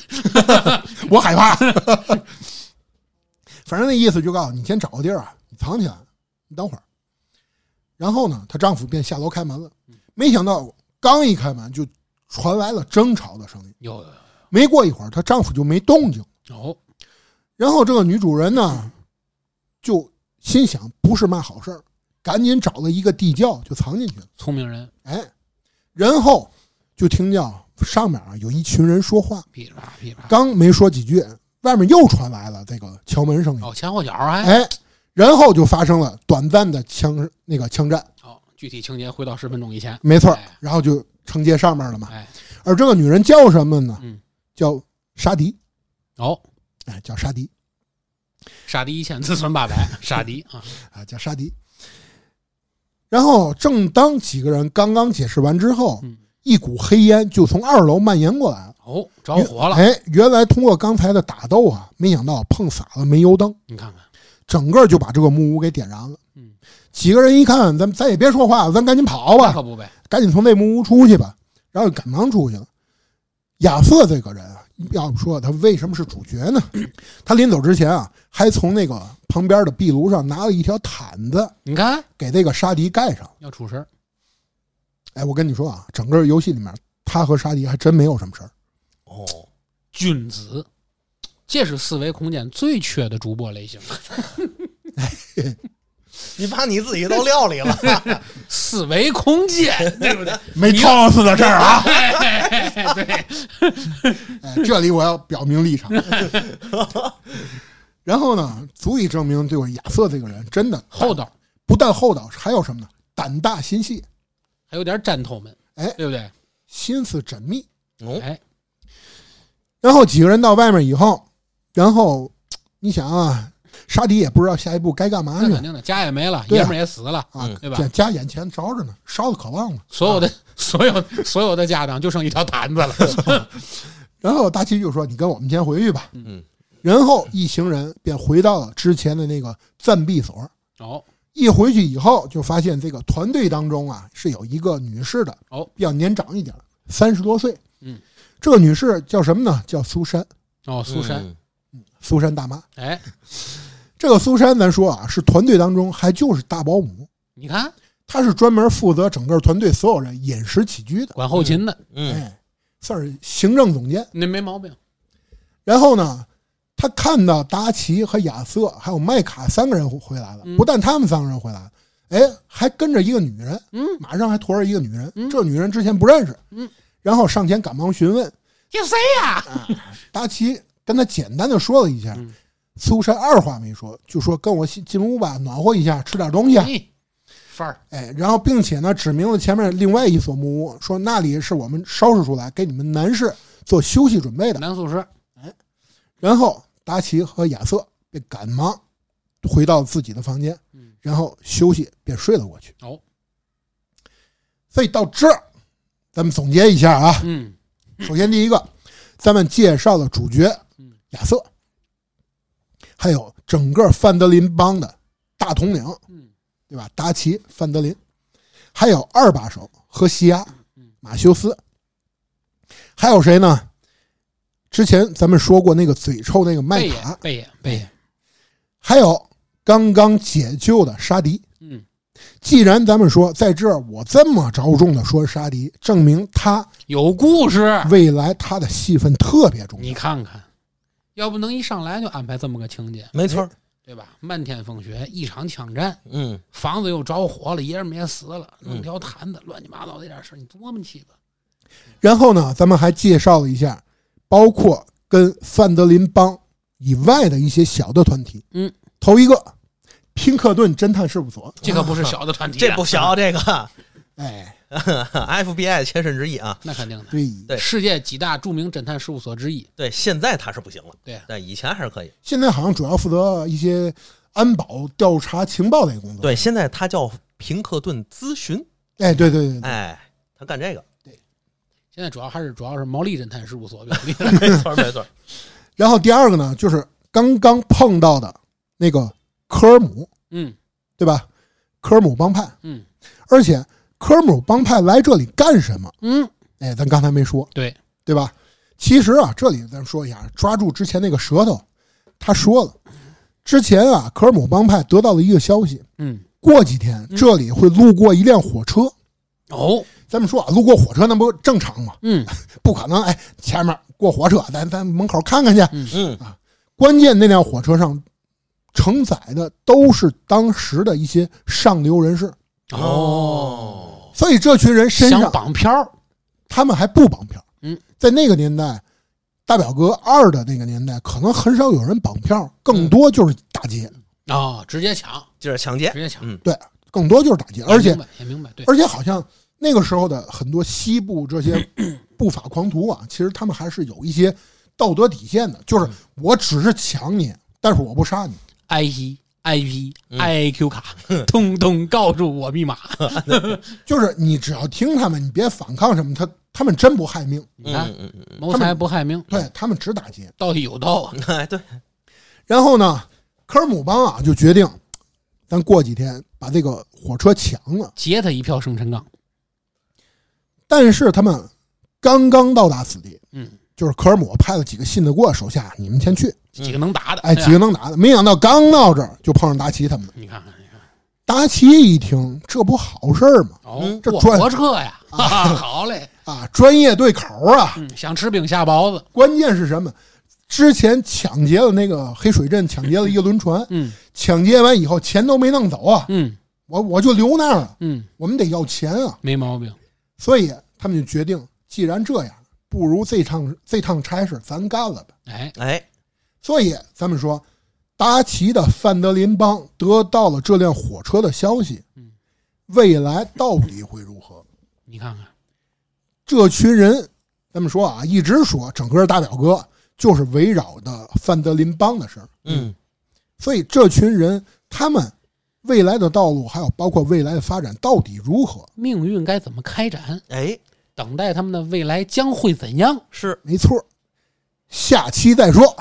我害怕。反正那意思就告诉你，先找个地儿啊，你藏起来，你等会儿。然后呢，她丈夫便下楼开门了，没想到刚一开门就传来了争吵的声音。有有没过一会儿，她丈夫就没动静。有哦，然后这个女主人呢，就心想不是嘛好事儿，赶紧找了一个地窖就藏进去了。聪明人，哎，然后就听见上面啊有一群人说话，噼里啪啦噼里啪啦。刚没说几句，外面又传来了这个敲门声音。哦，前后脚还哎，然后就发生了短暂的枪那个枪战，哦，具体情节回到十分钟以前。没错哎，然后就承接上面了嘛。哎，而这个女人叫什么呢？嗯，叫沙迪，哦，哎，叫沙迪杀敌一千，自损八百，杀敌啊！啊，叫杀敌。然后，正当几个人刚刚解释完之后，嗯，一股黑烟就从二楼蔓延过来了。哦，着火了，哎，原来通过刚才的打斗啊，没想到碰洒了煤油灯，你看看，整个就把这个木屋给点燃了。嗯，几个人一看，咱咱也别说话了，咱赶紧跑吧，那可不呗。赶紧从那木屋出去吧。然后就赶忙出去了。亚瑟这个人啊，要不说他为什么是主角呢？他临走之前啊，还从那个旁边的壁炉上拿了一条毯子，你看给这个沙迪盖上。要出事儿，哎，我跟你说啊，整个游戏里面，他和沙迪还真没有什么事儿。哦，君子，这是四维空间最缺的主播类型。你把你自己都撂里了，四维空间，对不对？没 TOS 的事儿啊！对，哎，这里我要表明立场。然后呢，足以证明这个亚瑟这个人真的厚道，不但厚道，还有什么呢？胆大心细，还有点战头们，哎对不对？心思缜密。哦，哎，然后几个人到外面以后，然后你想啊，沙迪也不知道下一步该干嘛去那肯定的，家也没了，啊爷们儿也死了，啊嗯，对吧家家眼前着着呢，烧的可旺了。所有的所有所有的家当就剩一条毯子了。然后大齐就说：“你跟我们先回去吧。”嗯，然后一行人便回到了之前的那个暂避所。哦，一回去以后，就发现这个团队当中啊是有一个女士的，哦，比较年长一点，三十多岁。嗯，这个女士叫什么呢？叫苏珊，哦，苏珊，嗯苏珊大妈。哎，这个苏珊，咱说啊，是团队当中还就是大保姆，你看她是专门负责整个团队所有人饮食起居的，管后勤的，嗯，哎，算是行政总监。那没毛病。然后呢，他看到达奇和亚瑟还有麦卡三个人回来了，嗯不但他们三个人回来了，哎，还跟着一个女人，嗯，马上还驮着一个女人。嗯这女人之前不认识，嗯，然后上前赶忙询问，这谁呀？达奇跟他简单的说了一下，嗯苏珊二话没说，就说跟我进进屋吧，暖和一下，吃点东西范儿，哎，然后并且呢，指明了前面另外一所木屋，说那里是我们收拾出来给你们男士做休息准备的。男宿舍，然后达奇和亚瑟便赶忙回到自己的房间，嗯，然后休息，便睡了过去。哦，所以到这儿，咱们总结一下啊。嗯，首先第一个，咱们介绍了主角嗯。亚瑟，还有整个范德林帮的大统领，嗯，对吧？达奇、范德林，还有二把手和西亚嗯、马修斯，还有谁呢？之前咱们说过那个嘴臭那个麦卡，，贝爷，贝爷，还有刚刚解救的沙迪。嗯，既然咱们说在这儿，我这么着重的说沙迪，证明他有故事。未来他的戏份特别重你。看看，要不能一上来就安排这么个情节，没错，对吧？漫天风雪，一场枪战，嗯，房子又着火了，爷们也死了，嗯弄条毯子，乱七八糟这点事儿，你琢磨去吧。然后呢，咱们还介绍了一下，包括跟范德林帮以外的一些小的团体。嗯，头一个，pin 克顿侦探事务所。这可不是小的团体，这不小，，这个哎，FBI 的切身之一啊。那肯定的。对，对世界几大著名侦探事务所之一。对，现在他是不行了，对但以前还是可以。现在好像主要负责一些安保调查情报类工作。对，，现在他叫平克顿咨询，哎，对对对对，哎，他干这个，对现在主要还是主要是毛利侦探事务所比较厉 害。没错没错。然后第二个呢，就是刚刚碰到的那个科尔姆，嗯对吧？科尔姆帮派，嗯而且科尔姆帮派来这里干什么？嗯，哎，咱刚才没说，对，对吧？其实啊，这里咱说一下，抓住之前那个舌头，他说了，之前啊，科尔姆帮派得到了一个消息，嗯。过几天这里会路过一辆火车。哦。咱们说啊，路过火车那不正常吗？嗯。不可能，哎，前面过火车，咱咱门口看看去。嗯。啊，关键那辆火车上承载的都是当时的一些上流人士，哦，所以这群人身想上绑票，他们还不绑票。嗯，在那个年代，大表哥二的那个年代，可能很少有人绑票，更多就是打劫，啊，直接抢，就是抢劫。直，接抢，嗯，更多就是打劫，而且也明白明白，对，而且好像那个时候的很多西部这些 不法狂徒啊，其实他们还是有一些道德底线的，就是我只是抢你，但是我不杀你。I P I P 嗯 I Q 卡，通通告诉我密码。就是你只要听他们，你别反抗什么，他他们真不害命，你看嗯，嗯嗯谋财不害命，对他们只打劫。道义有道啊。对，然后呢，科尔姆邦啊就决定，咱过几天把这个火车抢了。劫他一票生辰纲。但是他们刚刚到达此地，嗯，就是科尔姆派了几个信得过手下，你们先去。几个能打的，哎，几个能打的，没想到刚到这儿就碰上达奇他们了。你看看，你看，达奇一听，这不好事儿吗？哦这专火车呀，好嘞，啊，专业对口啊！嗯，想吃饼下包子，关键是什么？之前抢劫了那个黑水镇，抢劫了一个轮船，嗯抢劫完以后钱都没弄走啊，嗯我我就留那儿了，嗯，我们得要钱啊，没毛病。所以他们就决定，既然这样，不如这趟这趟差事咱干了吧。哎，哎，所以咱们说，达奇的范德林邦得到了这辆火车的消息嗯，未来到底会如何？你看看，这群人，咱们说啊，一直说整个大表哥就是围绕的范德林邦的事儿，嗯，所以这群人他们未来的道路，还有包括未来的发展到底如何？命运该怎么开展？哎，等待他们的未来将会怎样？是没错，下期再说。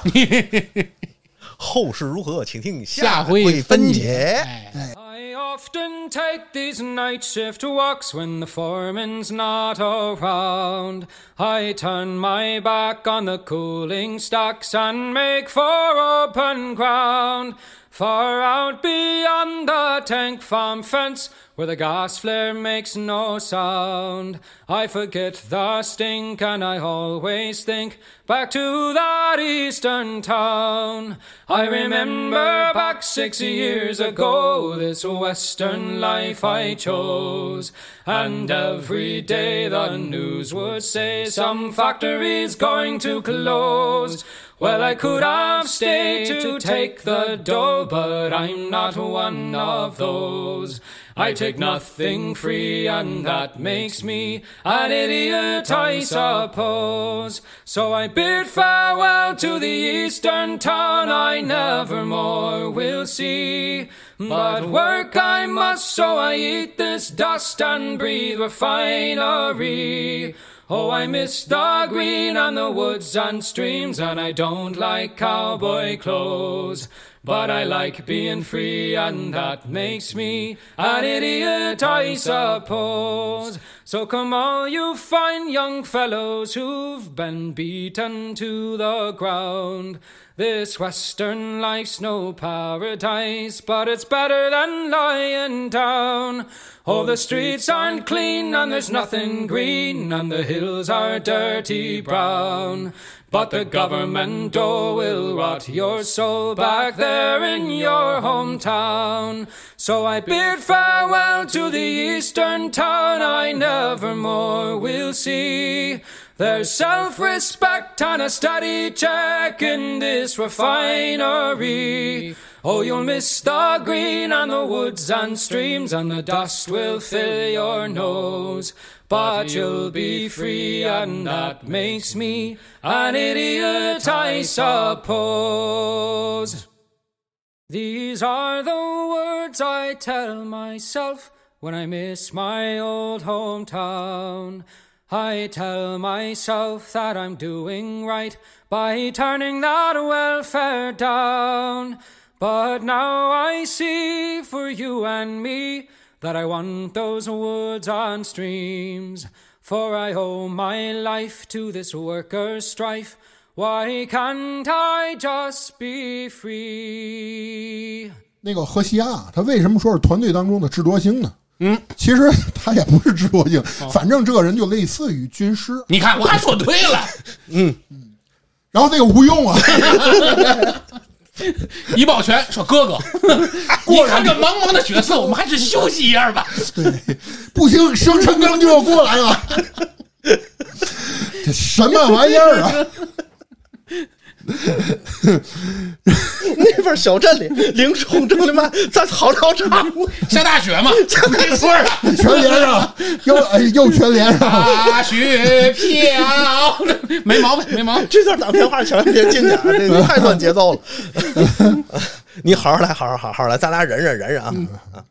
后事如何，请听下回回分解。解。哎 I often take these night shift walks when the foreman's not around. I turn my back on the cooling stacks and make for open ground. Far out beyond the tank farm fence, where the gas flare makes no sound. I forget the stink and I always think back to that eastern town. I remember back six years ago, this western life I chose. And every day the news would say some factory's going to close. Well, I could have stayed to take the dough, but I'm not one of those. I take nothing free, and that makes me an idiot, I suppose. So I bid farewell to the eastern town I never more will see. But work I must, so I eat this dust and breathe refinery. Oh, I miss the green and the woods and streams, and I don't like cowboy clothes. But I like being free, and that makes me an idiot, I suppose. So come all you fine young fellows who've been beaten to the ground. This western life's no paradise, but it's better than lying down. Oh, the streets aren't clean and there's nothing green, and the hills are dirty brown. But the government, oh, will rot your soul back there in your hometown. So I bid farewell to the eastern town I never more will see. There's self-respect and a steady check in this refinery. Oh, you'll miss the green and the woods and streams and the dust will fill your nose. But you'll be free and that makes me an idiot, I suppose. These are the words I tell myself when I miss my old hometown. I tell myself that I'm doing right by turning that welfare down. But now I see for you and me that I want those woods and streams. For I owe my life to this workers' strife. Why can't I just be free? 那个荷西亚，他为什么说是团队当中的智多星呢？ 嗯，其实他也不是智多星，反正这个人就类似于军师。你看，我还说对了，嗯。然后这个吴用啊，怡宝全说哥哥，你看这茫茫的角色，我们还是休息一下吧。对。不行，生辰纲就要过来了。这什么玩意儿啊？那边小镇里，林冲正他妈在草料场，下大雪嘛，没错啊。全连上，又哎又全连上。大雪飘，没毛病，没毛病。这段打电话千万别进去啊，这个 太乱节奏了。你好好来，好好好好来，咱俩忍忍忍忍啊。啊